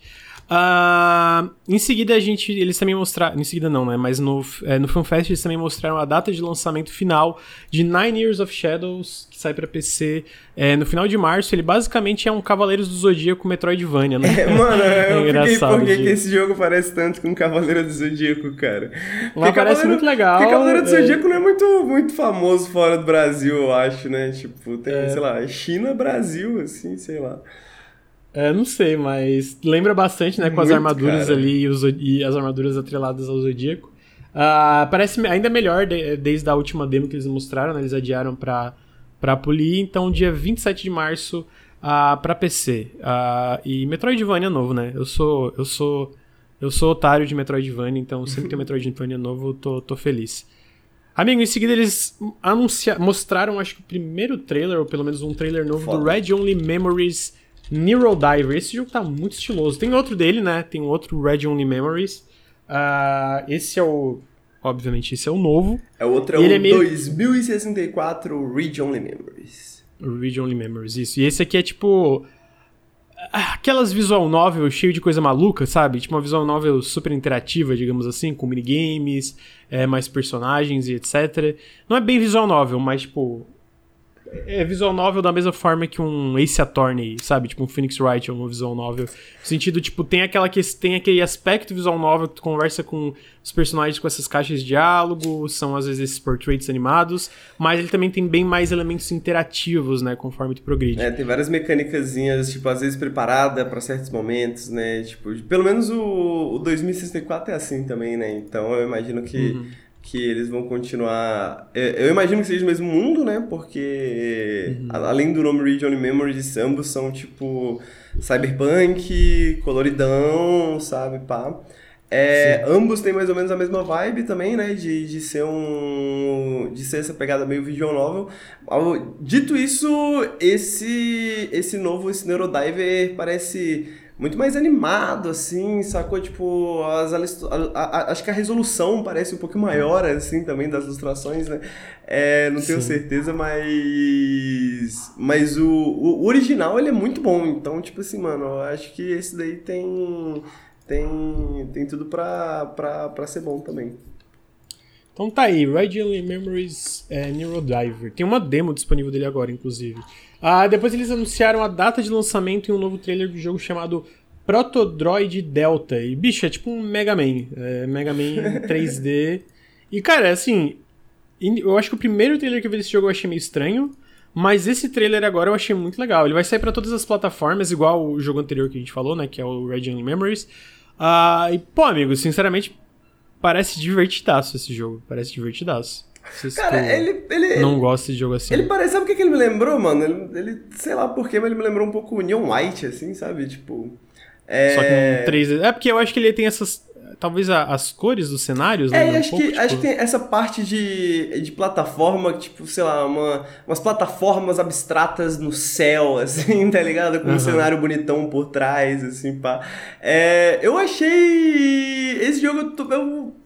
Uh, em seguida, a gente. Eles também mostraram. Em seguida, não, né? Mas no, é, no FanFest eles também mostraram a data de lançamento final de Nine Years of Shadows, que sai pra PC é, no final de março. Ele basicamente é um Cavaleiros do Zodíaco Metroidvania, né? É, mano, eu É fiquei por que de- que esse jogo parece tanto com Cavaleiro do Zodíaco, cara. Mas parece muito legal, Porque Cavaleiro do é. Zodíaco não é muito, muito famoso fora do Brasil, eu acho, né? Tipo, tem, É. sei lá, China, Brasil, assim, sei lá. É, não sei, mas lembra bastante, né? Com as Muito, armaduras cara. ali e, os, e as armaduras atreladas ao Zodíaco. Ah, parece ainda melhor de- desde a última demo que eles mostraram, né? Eles adiaram pra, pra polir. Então, dia 27 de março ah, pra PC. Ah, e Metroidvania novo, né? Eu sou, eu sou, eu sou otário de Metroidvania, então sempre tem um Metroidvania novo, eu tô, tô feliz. Amigo, em seguida eles anuncia mostraram, acho que o primeiro trailer, ou pelo menos um trailer novo do Foda. Red Only Memories Neural Diver. Esse jogo tá muito estiloso. Tem outro dele, né? Tem outro Red Only Memories. Ah, esse é o. Obviamente, esse é o novo. É o outro é Ele o é meio- 2064 Read Only Memories. O Red Only Memories, isso. E esse aqui é tipo. aquelas visual novel cheio de coisa maluca, sabe? Tipo uma visual novel super interativa, digamos assim, com minigames, é, mais personagens e etc. Não é bem visual novel, mas tipo é visual novel da mesma forma que um Ace Attorney, sabe? Tipo um Phoenix Wright ou uma visual novel. No sentido, tipo, tem aquela que tem aquele aspecto visual novel que tu conversa com os personagens com essas caixas de diálogo, são às vezes esses portraits animados, mas ele também tem bem mais elementos interativos, né, conforme tu progride. É, tem várias mecânicas, tipo, às vezes preparada para certos momentos, né? Tipo, pelo menos o, o 2064 é assim também, né? Então eu imagino que uhum que eles vão continuar. É, eu imagino que seja o mesmo mundo, né? Porque uhum. além do nome Region Memories, ambos são tipo cyberpunk, coloridão, sabe, pá. É, ambos têm mais ou menos a mesma vibe também, né? De, de ser um. de ser essa pegada meio visual novel. Dito isso, esse, esse novo, esse Neurodiver parece muito mais animado, assim, sacou? Tipo, as, a, a, acho que a resolução parece um pouco maior, assim, também das ilustrações, né? É, não tenho Sim. certeza, mas. Mas o, o original ele é muito bom. Então, tipo assim, mano, eu acho que esse daí tem. Tem, tem tudo pra, pra, pra ser bom também. Então tá aí, Regular Memories é, Neurodiver. Tem uma demo disponível dele agora, inclusive. Ah, depois eles anunciaram a data de lançamento em um novo trailer do jogo chamado Protodroid Delta. E, bicho, é tipo um Mega Man. É, Mega Man 3D. E, cara, assim, eu acho que o primeiro trailer que eu vi desse jogo eu achei meio estranho. Mas esse trailer agora eu achei muito legal. Ele vai sair para todas as plataformas, igual o jogo anterior que a gente falou, né? Que é o Radiant Memories. Ah, e, pô, amigo, sinceramente, Parece divertidaço esse jogo. Parece divertidaço. Cara, ele, ele. Não gosta de jogo assim. Ele parece. Sabe o que, que ele me lembrou, mano? Ele, ele, Sei lá porquê, mas ele me lembrou um pouco o Neon White, assim, sabe? Tipo. É... Só que um 3 É porque eu acho que ele tem essas talvez a, as cores dos cenários, né? É, acho, um pouco, que, tipo... acho que tem essa parte de, de plataforma, tipo, sei lá, uma, umas plataformas abstratas no céu, assim, tá ligado? Com uhum. um cenário bonitão por trás, assim, pá. É, eu achei. Esse jogo. Eu,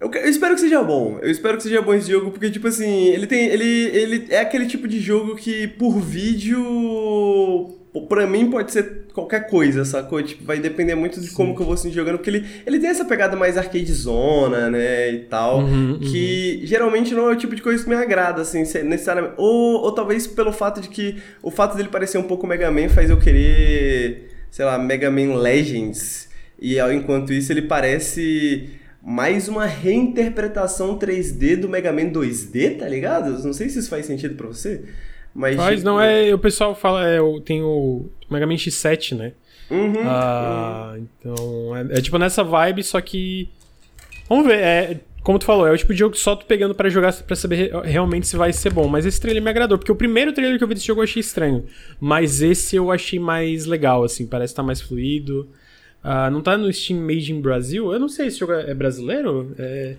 eu, eu, espero que seja bom. Eu espero que seja bom esse jogo, porque, tipo assim, ele tem. Ele, ele é aquele tipo de jogo que, por vídeo pra mim pode ser qualquer coisa, sacou? Tipo, vai depender muito de Sim. como que eu vou sentir jogando, porque ele, ele tem essa pegada mais arcade zona, né, e tal, uhum, que uhum. geralmente não é o tipo de coisa que me agrada, assim, necessariamente. Ou, ou talvez pelo fato de que o fato dele parecer um pouco Mega Man faz eu querer, sei lá, Mega Man Legends, e enquanto isso ele parece mais uma reinterpretação 3D do Mega Man 2D, tá ligado? Não sei se isso faz sentido para você. Mas, Mas não é. O pessoal fala, é, tem o Mega Man X7, né? Uhum, ah, uhum. Então, é, é, tipo nessa vibe, só que. Vamos ver, é, como tu falou, é o tipo de jogo que só tu pegando para jogar para saber realmente se vai ser bom. Mas esse trailer me agradou, porque o primeiro trailer que eu vi desse jogo eu achei estranho. Mas esse eu achei mais legal, assim, parece estar tá mais fluido. Ah, não tá no Steam Made in Brasil? Eu não sei se esse jogo é brasileiro. É.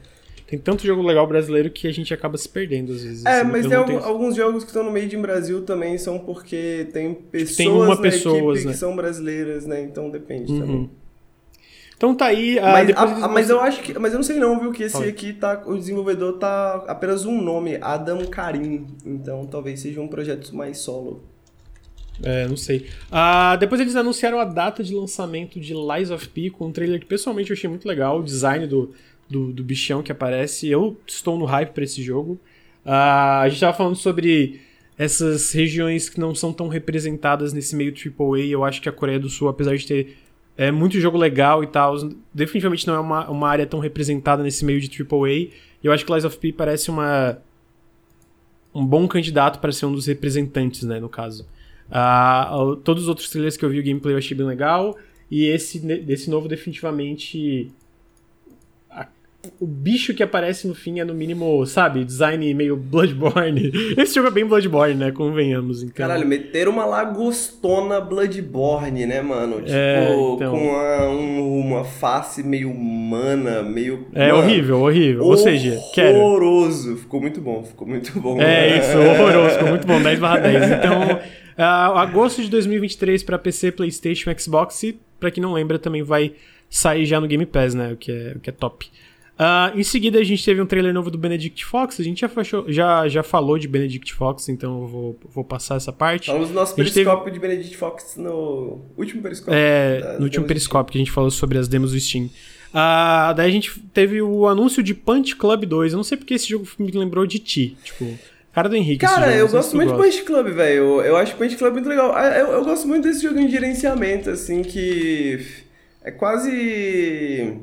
Tem tanto jogo legal brasileiro que a gente acaba se perdendo às vezes. É, assim, mas tem tenho... alguns jogos que estão no meio de Brasil também são porque tem pessoas tem uma na pessoa, equipe né? que são brasileiras, né? Então depende uhum. também. Então tá aí. Uh, mas, a, mas eu acho que. Mas eu não sei não, viu? Que esse Fala. aqui tá. O desenvolvedor tá apenas um nome, Adam Karim. Então talvez seja um projeto mais solo. É, não sei. Uh, depois eles anunciaram a data de lançamento de Lies of P com um trailer que pessoalmente eu achei muito legal. O design do, do, do bichão que aparece. Eu estou no hype para esse jogo. Uh, a gente estava falando sobre essas regiões que não são tão representadas nesse meio AAA. Eu acho que a Coreia do Sul, apesar de ter é, muito jogo legal e tal, definitivamente não é uma, uma área tão representada nesse meio de AAA. Eu acho que Lies of P parece uma um bom candidato para ser um dos representantes, né, no caso. Uh, todos os outros trailers que eu vi o gameplay eu achei bem legal. E esse, desse novo definitivamente o bicho que aparece no fim é no mínimo, sabe, design meio Bloodborne. Esse jogo é bem Bloodborne, né? Convenhamos, então. Caralho, meteram uma lagostona Bloodborne, né, mano? É, tipo, então... com uma, um, uma face meio humana, meio. É mano, horrível, horrível. Ou seja, quero. Horroroso. Ficou muito bom, ficou muito bom. É isso, horroroso, ficou muito bom, 10 barra 10. Então, uh, agosto de 2023 para PC, PlayStation, Xbox e, pra quem não lembra, também vai sair já no Game Pass, né? O que é, o que é top. Uh, em seguida, a gente teve um trailer novo do Benedict Fox. A gente já, fechou, já, já falou de Benedict Fox, então eu vou, vou passar essa parte. Falamos do nosso periscópio teve... de Benedict Fox no último periscópio. É, no último periscópio que a gente falou sobre as demos do Steam. Uh, daí a gente teve o anúncio de Punch Club 2. Eu não sei porque esse jogo me lembrou de ti. Tipo, cara do Henrique. Cara, eu gosto muito de Punch Club, velho. Eu, eu acho Punch Club muito legal. Ah, eu, eu gosto muito desse jogo de gerenciamento, assim, que é quase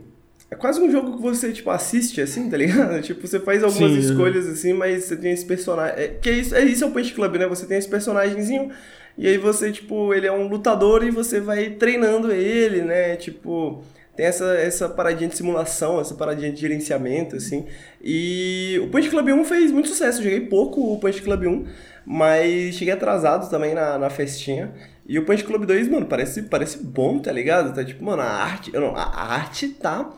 é quase um jogo que você, tipo, assiste, assim, tá ligado? Tipo, você faz algumas Sim, escolhas, assim, mas você tem esse personagem... É, que é isso, é isso é o Punch Club, né? Você tem esse personagemzinho e aí você, tipo, ele é um lutador e você vai treinando ele, né? Tipo, tem essa, essa paradinha de simulação, essa paradinha de gerenciamento, assim. E o Punch Club 1 fez muito sucesso. Eu joguei pouco o Punch Club 1, mas cheguei atrasado também na, na festinha. E o Punch Club 2, mano, parece, parece bom, tá ligado? Tá tipo, mano, a arte... Não, a arte tá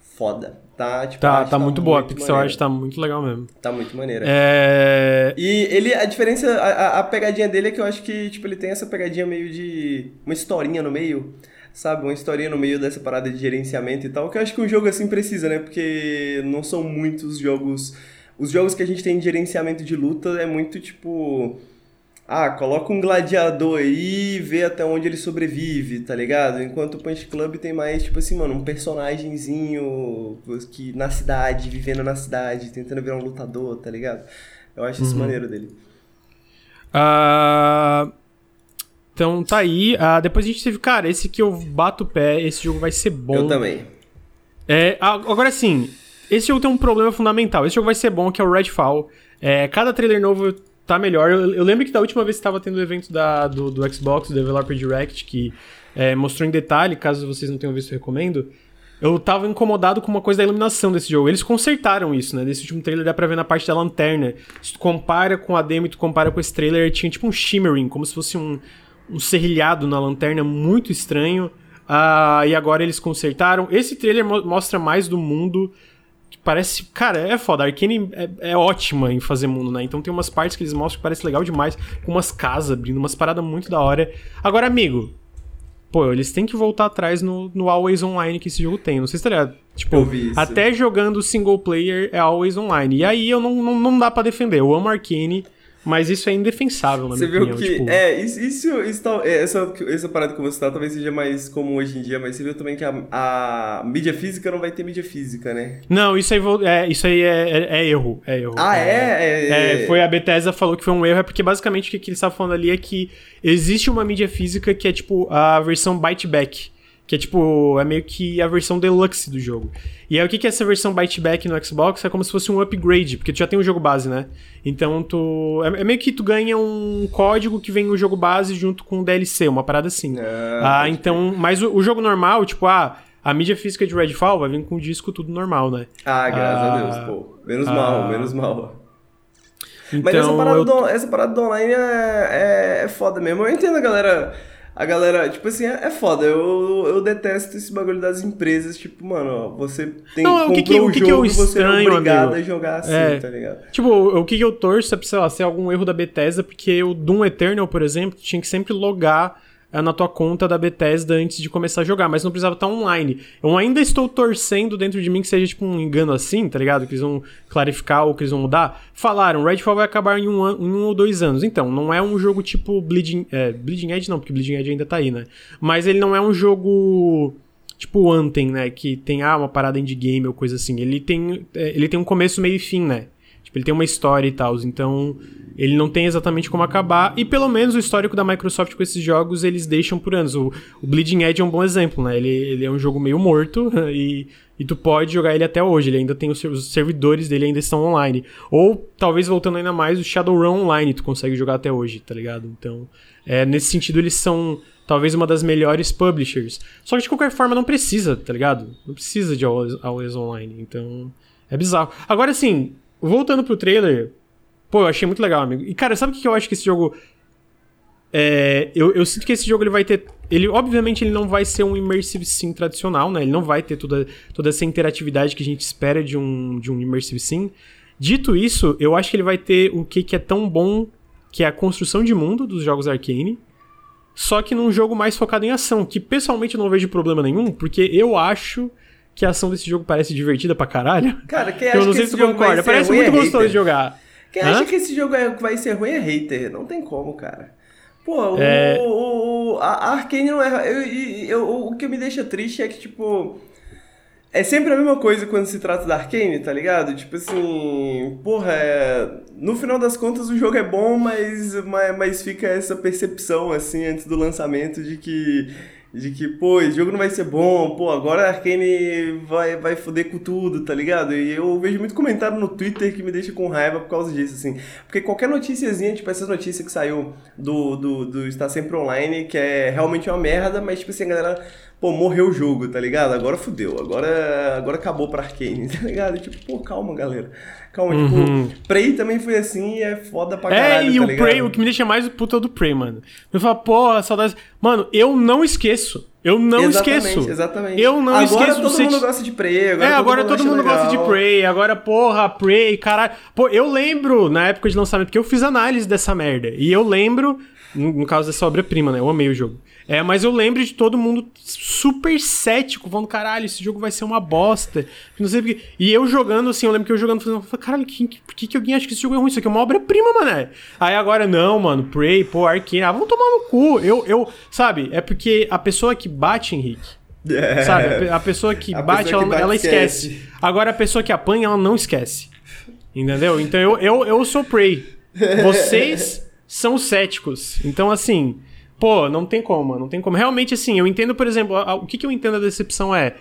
foda. Tá, tipo, tá, tá, tá muito boa. a pixel art tá muito legal mesmo. Tá muito maneira. É... E ele, a diferença, a, a, pegadinha dele é que eu acho que, tipo, ele tem essa pegadinha meio de... Uma historinha no meio, sabe? Uma historinha no meio dessa parada de gerenciamento e tal, que eu acho que um jogo assim precisa, né? Porque não são muitos jogos... Os jogos que a gente tem de gerenciamento de luta é muito, tipo ah, coloca um gladiador aí e vê até onde ele sobrevive, tá ligado? Enquanto o Punch Club tem mais, tipo assim, mano, um personagemzinho que na cidade, vivendo na cidade, tentando virar um lutador, tá ligado? Eu acho uhum. isso maneiro dele. Uh, então tá aí. Uh, depois a gente teve, cara, esse que eu bato o pé, esse jogo vai ser bom. Eu também. É, agora sim, esse jogo tem um problema fundamental. Esse jogo vai ser bom, que é o Redfall. É, cada trailer novo tá melhor. Eu, eu, lembro que da última vez que estava tendo o evento da, do, do Xbox, do Developer Direct, que é, mostrou em detalhe, caso vocês não tenham visto, eu recomendo. Eu tava incomodado com uma coisa da iluminação desse jogo. Eles consertaram isso, né? Nesse último trailer dá pra ver na parte da lanterna. Se tu compara com a demo e tu compara com esse trailer, tinha tipo um shimmering, como se fosse um, um serrilhado na lanterna, muito estranho. Uh, e agora eles consertaram. Esse trailer mo mostra mais do mundo parece. Cara, é foda. A Arkane é, é, ótima em fazer mundo, né? Então tem umas partes que eles mostram que parece legal demais, com umas casas abrindo, umas paradas muito da hora. Agora, amigo. Pô, eles têm que voltar atrás no, no Always Online que esse jogo tem. Não sei se tá ligado. Tipo, até jogando single player é Always Online. E aí eu não, não, não dá para defender. Eu amo Arkane. Mas isso é indefensável, na você minha opinião. Você viu que. Tipo... É, isso, isso, isso tá, essa, essa parada que você tá talvez seja mais comum hoje em dia, mas você viu também que a, a mídia física não vai ter mídia física, né? Não, isso aí, é, isso aí é, é, é erro. É erro. Ah, é? É, é? Foi a Bethesda falou que foi um erro, é porque basicamente o que, que eles estavam falando ali é que existe uma mídia física que é tipo a versão byte back. Que é tipo, é meio que a versão deluxe do jogo. E aí o que, que é essa versão byte back no Xbox? É como se fosse um upgrade, porque tu já tem o jogo base, né? Então tu. É, é meio que tu ganha um código que vem no jogo base junto com o DLC, uma parada assim. Ah, ah então. Mas o, o, jogo normal, tipo, ah, a mídia física de Redfall vai vir com o disco tudo normal, né? Ah, graças ah, a Deus, pô. Menos ah, mal, menos mal. Então, Mas essa parada, eu... do, essa parada do online é, é, é foda mesmo. Eu entendo a galera a galera, tipo assim, é, é foda. Eu, eu detesto esse bagulho das empresas. Tipo, mano, você tem não, o que, que, o que, jogo, que eu estranho, você é obrigado amigo. a jogar assim, é, tá ligado? Tipo, o que, eu torço é, sei lá, ser algum erro da Bethesda, porque o Doom Eternal, por exemplo, tinha que sempre logar é, na tua conta da Bethesda antes de começar a jogar, mas não precisava estar online. Eu ainda estou torcendo dentro de mim que seja tipo um engano assim, tá ligado? Que eles vão clarificar ou que eles vão mudar. Falaram, Redfall vai acabar em um, em um ou dois anos. Então, não é um jogo tipo Bleeding, é, Bleeding Edge não, porque Bleeding Edge ainda tá aí, né? Mas ele não é um jogo tipo Anthem, né? Que tem ah, uma parada endgame ou coisa assim. Ele tem, é, ele tem um começo, meio e fim, né? Tipo, ele tem uma história e tal. Então, ele não tem exatamente como acabar. E pelo menos o histórico da Microsoft com esses jogos, eles deixam por anos. O, o Bleeding Edge é um bom exemplo, né? Ele, ele é um jogo meio morto e, e tu pode jogar ele até hoje. Ele ainda tem os, os servidores dele ainda estão online. Ou, talvez voltando ainda mais, o Shadowrun Online tu consegue jogar até hoje, tá ligado? Então, é, nesse sentido, eles são talvez uma das melhores publishers. Só que de qualquer forma não precisa, tá ligado? Não precisa de Always, Always Online. Então, é bizarro. Agora, assim, voltando pro trailer, pô, eu achei muito legal, amigo. E, cara, sabe o que eu acho que esse jogo. É, eu, eu sinto que esse jogo ele vai ter. Ele, obviamente, ele não vai ser um Immersive Sim tradicional, né? Ele não vai ter toda, toda essa interatividade que a gente espera de um, de um Immersive Sim. Dito isso, eu acho que ele vai ter o que, que é tão bom, que é a construção de mundo dos jogos Arcane. Só que num jogo mais focado em ação, que pessoalmente eu não vejo problema nenhum, porque eu acho que a ação desse jogo parece divertida pra caralho. Cara, quem acha Eu não sei se tu concorda. Parece muito é gostoso de jogar. Quem Hã? acha que esse jogo é, vai ser ruim é hater. Não tem como, cara. Pô, é... o, o, a Arkane não é. Eu, eu, o que me deixa triste é que, tipo. É sempre a mesma coisa quando se trata da Arkane, tá ligado? Tipo assim, porra, é... no final das contas o jogo é bom, mas, mas, mas fica essa percepção, assim, antes do lançamento de que de que, pô, esse jogo não vai ser bom, pô, agora a Arkane vai, vai foder com tudo, tá ligado? E eu vejo muito comentário no Twitter que me deixa com raiva por causa disso, assim. Porque qualquer noticiazinha, tipo essa notícia que saiu do, do, do Está Sempre Online, que é realmente uma merda, mas tipo assim, a galera pô, morreu o jogo, tá ligado? Agora fudeu, agora, agora acabou pra Arkane, tá ligado? Tipo, pô, calma, galera. Calma, uhum. tipo, Prey também foi assim e é foda pra é, caralho, É, e tá o ligado? Prey, o que me deixa mais puta é do Prey, mano. Eu falo, pô, saudades... Mano, eu não esqueço. Eu não exatamente, esqueço. Exatamente. Eu não agora esqueço. Agora todo mundo gosta de Prey. Agora é, agora todo mundo, todo mundo gosta de Prey. Agora, porra, Prey, caralho. Pô, eu lembro, na época de lançamento, que eu fiz análise dessa merda. E eu lembro, no caso dessa obra-prima, né? Eu amei o jogo. É, mas eu lembro de todo mundo super cético, falando, caralho, esse jogo vai ser uma bosta. Não sei porque. E eu jogando, assim, eu lembro que eu jogando, falando, caralho, que, que, por que, que alguém acha que esse jogo é ruim? Isso aqui é uma obra-prima, mané. Aí agora, não, mano, Prey, pô, Arkane, ah, vamos tomar no cu. Eu, eu, sabe, é porque a pessoa que bate, Henrique, é. Sabe? A pessoa que a bate, pessoa que ela, bate ela esquece. esquece. Agora a pessoa que apanha, ela não esquece. Entendeu? Então eu, eu, eu sou Prey. Vocês são céticos. Então, assim, Pô, não tem como, não tem como. Realmente, assim, eu entendo, por exemplo, a, a, o que, que eu entendo da decepção é.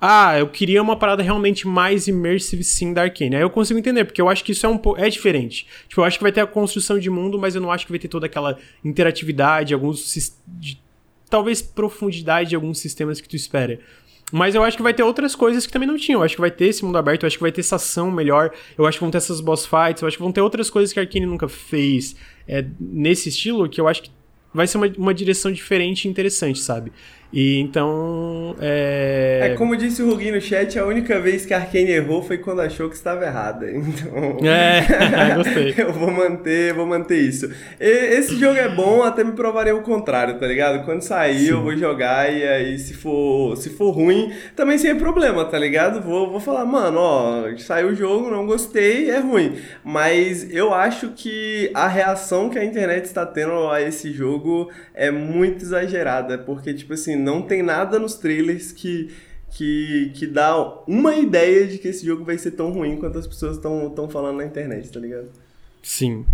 Ah, eu queria uma parada realmente mais immersive sim da Arkane. Aí eu consigo entender, porque eu acho que isso é um pouco. É diferente. Tipo, eu acho que vai ter a construção de mundo, mas eu não acho que vai ter toda aquela interatividade, alguns. De, talvez profundidade de alguns sistemas que tu espera. Mas eu acho que vai ter outras coisas que também não tinham. Eu acho que vai ter esse mundo aberto, eu acho que vai ter essa ação melhor, eu acho que vão ter essas boss fights, eu acho que vão ter outras coisas que a Arkane nunca fez é, nesse estilo que eu acho que vai ser uma, uma direção diferente e interessante, sabe? E então. É... é como disse o Ruguinho no chat, a única vez que a Arkane errou foi quando achou que estava errada. Então. É, gostei. eu vou manter, vou manter isso. E, esse jogo é bom, até me provarei o contrário, tá ligado? Quando sair, Sim. eu vou jogar e aí, se for, se for ruim, também sem problema, tá ligado? Vou, vou falar, mano, ó, saiu o jogo, não gostei, é ruim. Mas eu acho que a reação que a internet está tendo a esse jogo é muito exagerada, porque, tipo assim, não tem nada nos trailers que, que, que dá uma ideia de que esse jogo vai ser tão ruim quanto as pessoas estão falando na internet, tá ligado? Sim.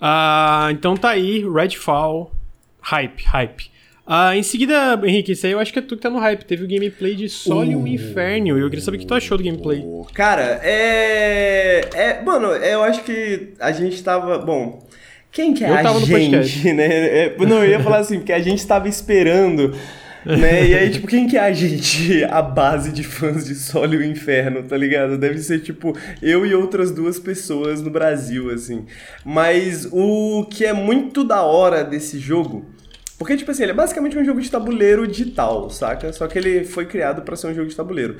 Uh, então tá aí, Redfall, hype, hype. Uh, em seguida, Henrique, isso aí eu acho que é tu que tá no hype. Teve o gameplay de Solium uh, Inferno. E eu queria saber o que tu achou do gameplay. Cara, é. É. Mano, eu acho que a gente tava. Bom. Quem que é eu a gente, né? É, não, eu ia falar assim, porque a gente tava esperando né? E aí, tipo, quem que é a gente? A base de fãs de Sol e o Inferno, tá ligado? Deve ser, tipo, eu e outras duas pessoas no Brasil, assim. Mas o que é muito da hora desse jogo. Porque, tipo assim, ele é basicamente um jogo de tabuleiro digital, saca? Só que ele foi criado para ser um jogo de tabuleiro.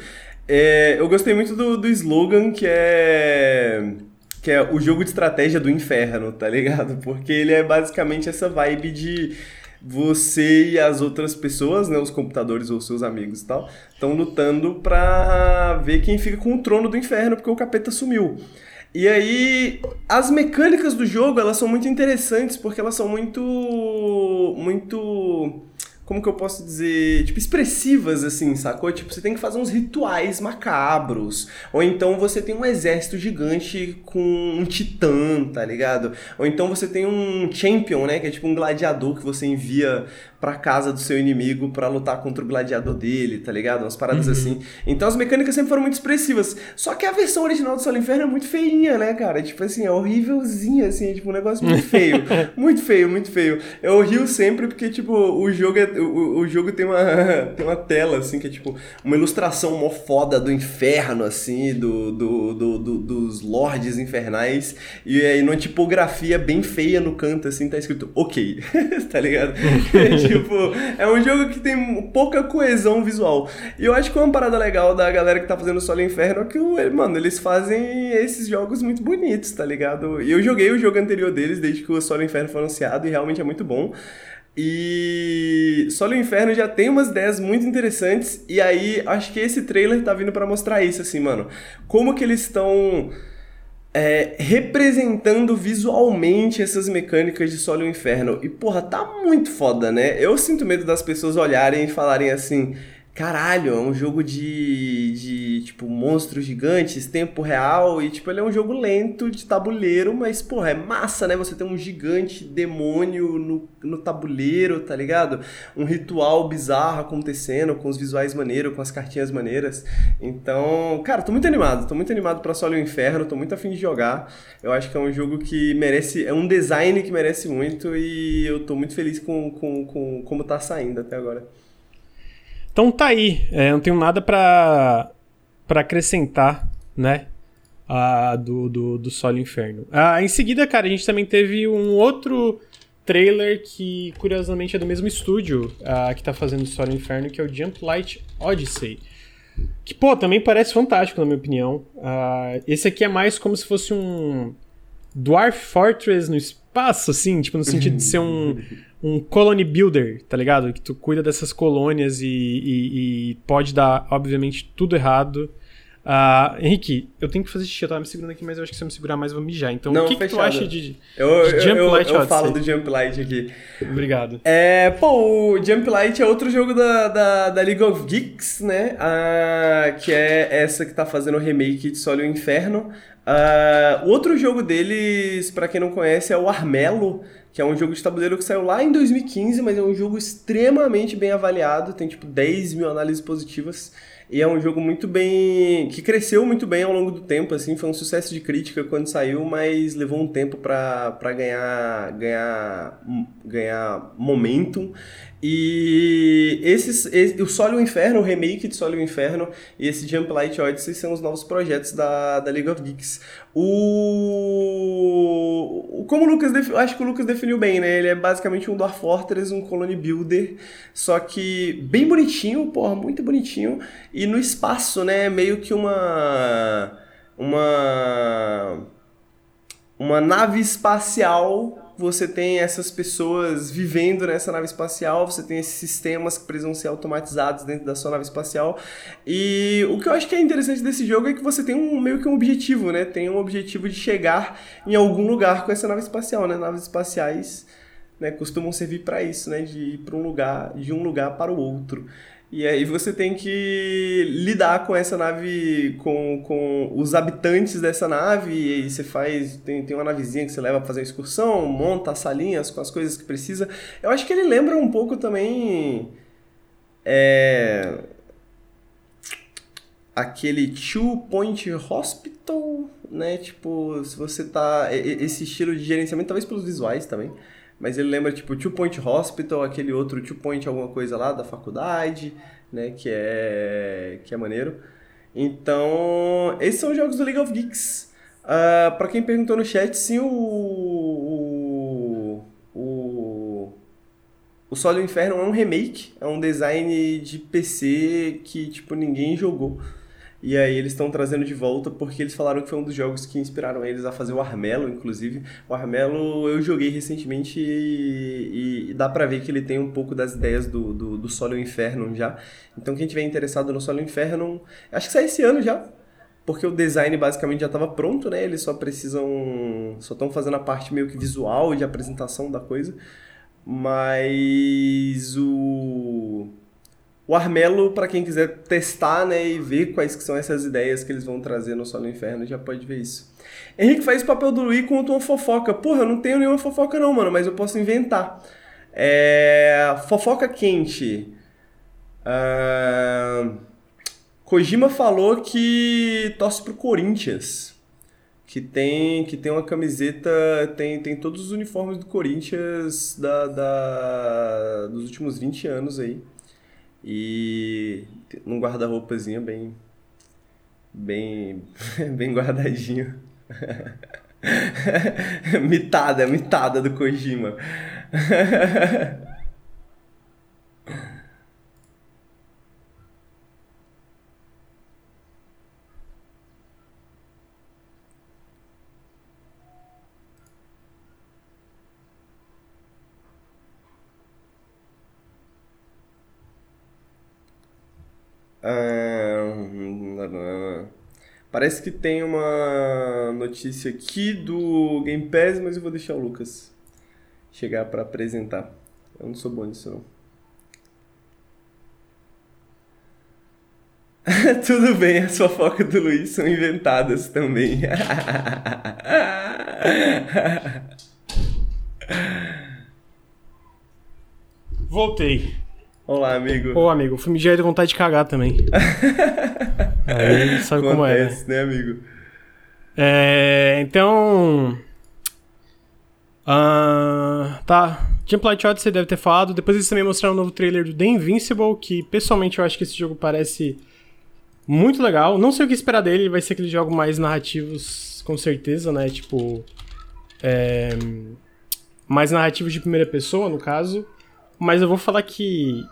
É, eu gostei muito do, do slogan que é que é o jogo de estratégia do inferno, tá ligado? Porque ele é basicamente essa vibe de você e as outras pessoas, né, os computadores ou seus amigos e tal, estão lutando pra ver quem fica com o trono do inferno, porque o capeta sumiu. E aí, as mecânicas do jogo, elas são muito interessantes, porque elas são muito muito como que eu posso dizer, tipo, expressivas, assim, sacou? Tipo, você tem que fazer uns rituais macabros. Ou então você tem um exército gigante com um titã, tá ligado? Ou então você tem um champion, né? Que é tipo um gladiador que você envia pra casa do seu inimigo para lutar contra o gladiador dele, tá ligado? Umas paradas uhum. assim. Então as mecânicas sempre foram muito expressivas. Só que a versão original do Sol Inferno é muito feinha, né, cara? Tipo assim, é horrívelzinha, assim, é tipo um negócio muito feio. muito feio, muito feio. Eu rio sempre porque, tipo, o jogo, é, o, o jogo tem, uma, tem uma tela, assim, que é tipo uma ilustração mó foda do inferno, assim, do, do, do, do dos lordes infernais. E aí numa tipografia bem feia no canto, assim, tá escrito ok, tá ligado? Tipo, é um jogo que tem pouca coesão visual. E eu acho que uma parada legal da galera que tá fazendo Solo Inferno é que, mano, eles fazem esses jogos muito bonitos, tá ligado? E eu joguei o jogo anterior deles desde que o Solo Inferno foi anunciado e realmente é muito bom. E Solo Inferno já tem umas ideias muito interessantes e aí acho que esse trailer tá vindo para mostrar isso assim, mano. Como que eles estão é, representando visualmente essas mecânicas de Solo Inferno. E porra, tá muito foda, né? Eu sinto medo das pessoas olharem e falarem assim: caralho, é um jogo de, de, tipo, monstros gigantes, tempo real, e, tipo, ele é um jogo lento de tabuleiro, mas, porra, é massa, né? Você tem um gigante demônio no, no tabuleiro, tá ligado? Um ritual bizarro acontecendo, com os visuais maneiros, com as cartinhas maneiras. Então, cara, tô muito animado, tô muito animado pra Sol e o Inferno, tô muito afim de jogar. Eu acho que é um jogo que merece, é um design que merece muito, e eu tô muito feliz com, com, com como tá saindo até agora. Então tá aí, é, não tenho nada para para acrescentar, né? Uh, do, do, do Solo Inferno. Uh, em seguida, cara, a gente também teve um outro trailer que, curiosamente, é do mesmo estúdio uh, que tá fazendo o Solo Inferno, que é o Jump Light Odyssey. Que, pô, também parece fantástico, na minha opinião. Uh, esse aqui é mais como se fosse um Dwarf Fortress no espaço, assim, tipo, no sentido de ser um um colony builder, tá ligado? Que tu cuida dessas colônias e, e, e pode dar, obviamente, tudo errado. Uh, Henrique, eu tenho que fazer xixi, eu tava me segurando aqui, mas eu acho que se eu me segurar mais eu vou mijar. Então, Não, o que, que, tu acha de, eu, de Jump eu, Light Eu, eu falo do Jump Light aqui. Obrigado. É, pô, o Jump Light é outro jogo da, da, da League of Geeks, né? Uh, que é essa que tá fazendo o remake de Sol e o Inferno. Uh, outro jogo deles, para quem não conhece, é o Armelo que é um jogo de tabuleiro que saiu lá em 2015, mas é um jogo extremamente bem avaliado, tem tipo 10 mil análises positivas, e é um jogo muito bem. que cresceu muito bem ao longo do tempo, assim, foi um sucesso de crítica quando saiu, mas levou um tempo para ganhar, ganhar, ganhar momentum. E esses, esse, o Sol e o Inferno, o remake de Sol e o Inferno e esse Jump Light Odyssey são os novos projetos da, da League of Geeks. O, como o Lucas, acho que o Lucas definiu bem, né? Ele é basicamente um Dwarf Fortress, um Colony Builder, só que bem bonitinho, porra, muito bonitinho. E no espaço, né? Meio que uma uma uma nave espacial você tem essas pessoas vivendo nessa nave espacial, você tem esses sistemas que precisam ser automatizados dentro da sua nave espacial. E o que eu acho que é interessante desse jogo é que você tem um meio que um objetivo, né? Tem um objetivo de chegar em algum lugar com essa nave espacial, né? Naves espaciais né, costumam servir para isso, né? De ir para um lugar, de um lugar para o outro. E aí você tem que lidar com essa nave, com, com os habitantes dessa nave, e você faz. Tem, tem uma navezinha que você leva pra fazer uma excursão, monta as salinhas com as coisas que precisa. Eu acho que ele lembra um pouco também. É. Aquele Two Point Hospital, né? Tipo, se você tá. Esse estilo de gerenciamento, talvez pelos visuais também mas ele lembra tipo Two Point Hospital, aquele outro Two Point alguma coisa lá da faculdade, né, que é que é maneiro. Então, esses são os jogos do League of Geeks. Uh, ah, para quem perguntou no chat, sim, o o o, o Sol do Inferno é um remake, é um design de PC que tipo ninguém jogou. E aí eles estão trazendo de volta porque eles falaram que foi um dos jogos que inspiraram eles a fazer o Armelo, inclusive. O Armelo eu joguei recentemente e, e, dá pra ver que ele tem um pouco das ideias do, do, do Solo e Inferno já. Então quem tiver interessado no Solo e Inferno, acho que sai esse ano já. Porque o design basicamente já estava pronto, né? Eles só precisam. Só estão fazendo a parte meio que visual de apresentação da coisa. Mas o o Armelo, para quem quiser testar né, e ver quais que são essas ideias que eles vão trazer no Solo Inferno, já pode ver isso. Henrique faz o papel do Luiz com uma fofoca. Porra, eu não tenho nenhuma fofoca não, mano, mas eu posso inventar. É... Fofoca quente. Uh... Kojima falou que torce pro Corinthians. Que tem, que tem uma camiseta, tem, tem todos os uniformes do Corinthians da, da, dos últimos 20 anos aí. E num guarda-roupazinho bem bem bem guardadinho. mitada, mitada do Kojima. Ah, parece que tem uma notícia aqui do Game Pass, mas eu vou deixar o Lucas chegar para apresentar. Eu não sou bom nisso, não. Tudo bem, as fofocas do Luiz são inventadas também. Voltei. Olá, amigo. Ô, amigo, fui me de vontade de cagar também. Aí sabe Acontece, como é. né, amigo? É, então. Ah, tá. Template Odyssey você deve ter falado. Depois eles também mostraram um novo trailer do The Invincible, que pessoalmente eu acho que esse jogo parece muito legal. Não sei o que esperar dele, vai ser aquele jogo mais narrativos, com certeza, né? Tipo. É, mais narrativos de primeira pessoa, no caso. Mas eu vou falar que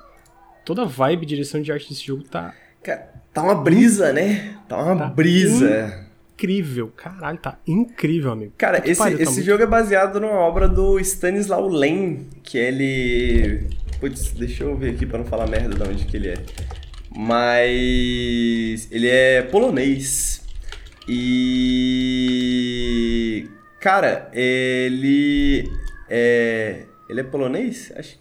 toda a vibe, direção de arte desse jogo tá. Cara, tá uma brisa, né? Tá uma Tá brisa. Incrível, caralho, tá incrível, amigo. Cara, que esse, pariu, tá esse muito- jogo é baseado numa obra do Stanislaw Lem, que ele. Putz, deixa eu ver aqui pra não falar merda de onde que ele é. Mas. Ele é polonês. E. Cara, ele. É. Ele é polonês? Acho.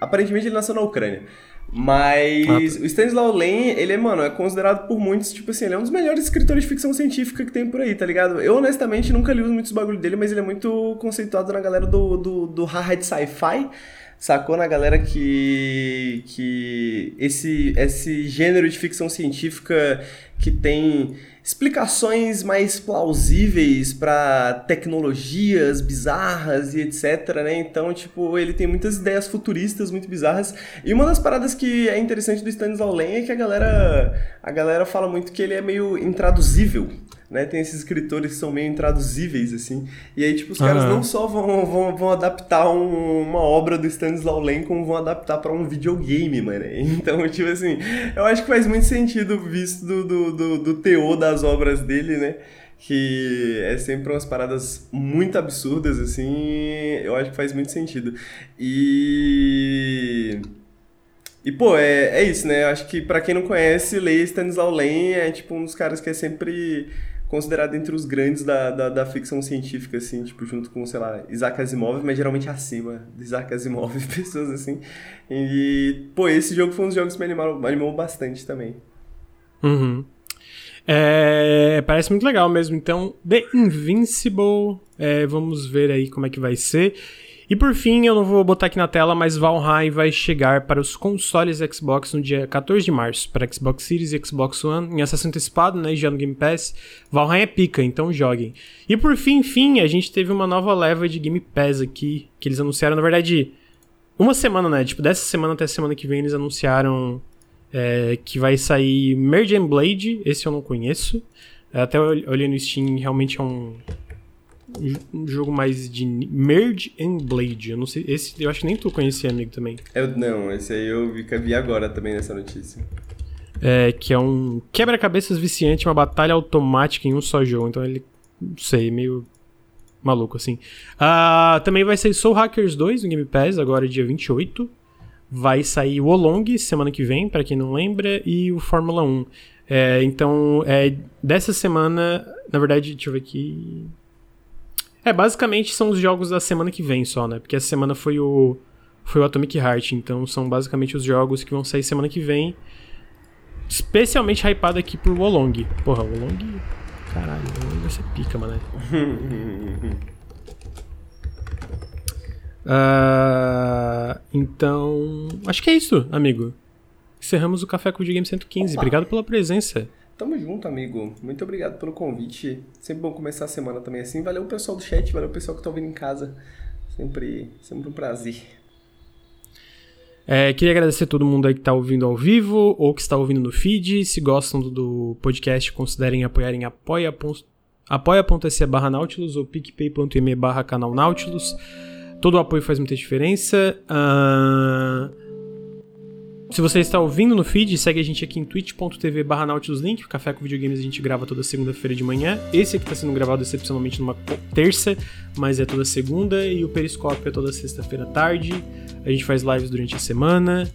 Aparentemente ele nasceu na Ucrânia. Mas o Stanislaw Lem, ele é, mano, é considerado por muitos, tipo assim, ele é um dos melhores escritores de ficção científica que tem por aí, tá ligado? Eu, honestamente, nunca li muitos bagulho dele, mas ele é muito conceituado na galera do, do, do hard sci-fi, sacou? Na galera que, que esse, esse gênero de ficção científica que tem explicações mais plausíveis para tecnologias bizarras e etc, né? Então, tipo, ele tem muitas ideias futuristas muito bizarras. E uma das paradas que é interessante do Stanislaw Lem é que a galera a galera fala muito que ele é meio intraduzível. Né, tem esses escritores que são meio intraduzíveis, assim. E aí, tipo, os caras Aham. não só vão, vão, vão adaptar um- uma obra do Stanislaw Lem, como vão adaptar pra um videogame, mano. Então, tipo assim, eu acho que faz muito sentido, visto do, do, do, do teor das obras dele, né? Que é sempre umas paradas muito absurdas, assim. Eu acho que faz muito sentido. E. E, pô, é, é isso, né? Eu acho que pra quem não conhece, ler Stanislaw Lem é, tipo, um dos caras que é sempre considerado entre os grandes da, da, da ficção científica, assim, tipo, junto com, sei lá, Isaac Asimov, mas geralmente acima de Isaac Asimov, pessoas assim. E, pô, esse jogo foi um dos jogos que me animaram, animou bastante também. Uhum. É, parece muito legal mesmo. Então, The Invincible, é, vamos ver aí como é que vai ser. E por fim, eu não vou botar aqui na tela, mas Valheim vai chegar para os consoles Xbox no dia 14 de março, para Xbox Series e Xbox One, em acesso antecipado, né, já no Game Pass. Valheim é pica, então joguem. E por fim, fim, a gente teve uma nova leva de Game Pass aqui, que eles anunciaram, na verdade, uma semana, né, tipo, dessa semana até semana que vem eles anunciaram é, que vai sair Merge and Blade, esse eu não conheço. Até olhei no Steam, realmente é um, um jogo mais de Merge and Blade. Eu não sei, esse eu acho que nem tu conhecia, amigo, também. Eu, não, esse aí eu vi, vi agora também nessa notícia. É, que é um quebra-cabeças viciante, uma batalha automática em um só jogo. Então ele, não sei, meio maluco assim. Ah, também vai sair Soul Hackers 2 no Game Pass, agora dia 28. Vai sair o Olong semana que vem, pra quem não lembra, e o Fórmula 1. É, então, é, dessa semana, na verdade, deixa eu ver aqui. É, basicamente são os jogos da semana que vem só, né? Porque essa semana foi o, foi o Atomic Heart, então são basicamente os jogos que vão sair semana que vem. Especialmente hypado aqui por Wolong. Porra, Wolong. Caralho, Wolong vai ser pica, mano. Ah, então. Acho que é isso, amigo. Encerramos o Café com o Videogame 115. Opa. Obrigado pela presença. Tamo junto, amigo. Muito obrigado pelo convite. Sempre bom começar a semana também assim. Valeu o pessoal do chat, valeu o pessoal que tá ouvindo em casa. Sempre, sempre um prazer. É, queria agradecer a todo mundo aí que está ouvindo ao vivo ou que está ouvindo no feed. Se gostam do, podcast, considerem apoiar em apoia. apoia.se barra Nautilus ou picpay.me barra canal Nautilus. Todo o apoio faz muita diferença. Ah, se você está ouvindo no feed, segue a gente aqui em twitch.tv barra Nautilus Link. O Café com Videogames a gente grava toda segunda-feira de manhã. Esse aqui está sendo gravado excepcionalmente numa terça, mas é toda segunda. E o Periscópio é toda sexta-feira à tarde. A gente faz lives durante a semana.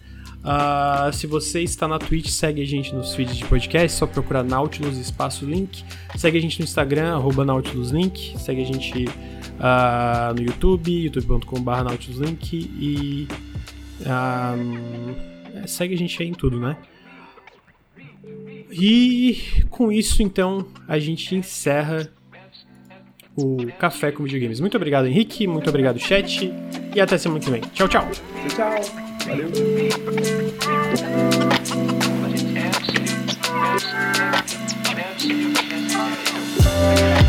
Uh, se você está na Twitch, segue a gente nos feeds de podcast, só procurar Nautilus espaço link. Segue a gente no Instagram, NautilusLink. Segue a gente uh, no YouTube, youtube.com.br NautilusLink. E uh, segue a gente aí em tudo, né? E com isso, então, a gente encerra o Café com Videogames. Muito obrigado, Henrique. Muito obrigado, chat. E até semana que vem. Tchau, tchau. Tchau, tchau. Valeu. absolute, absolute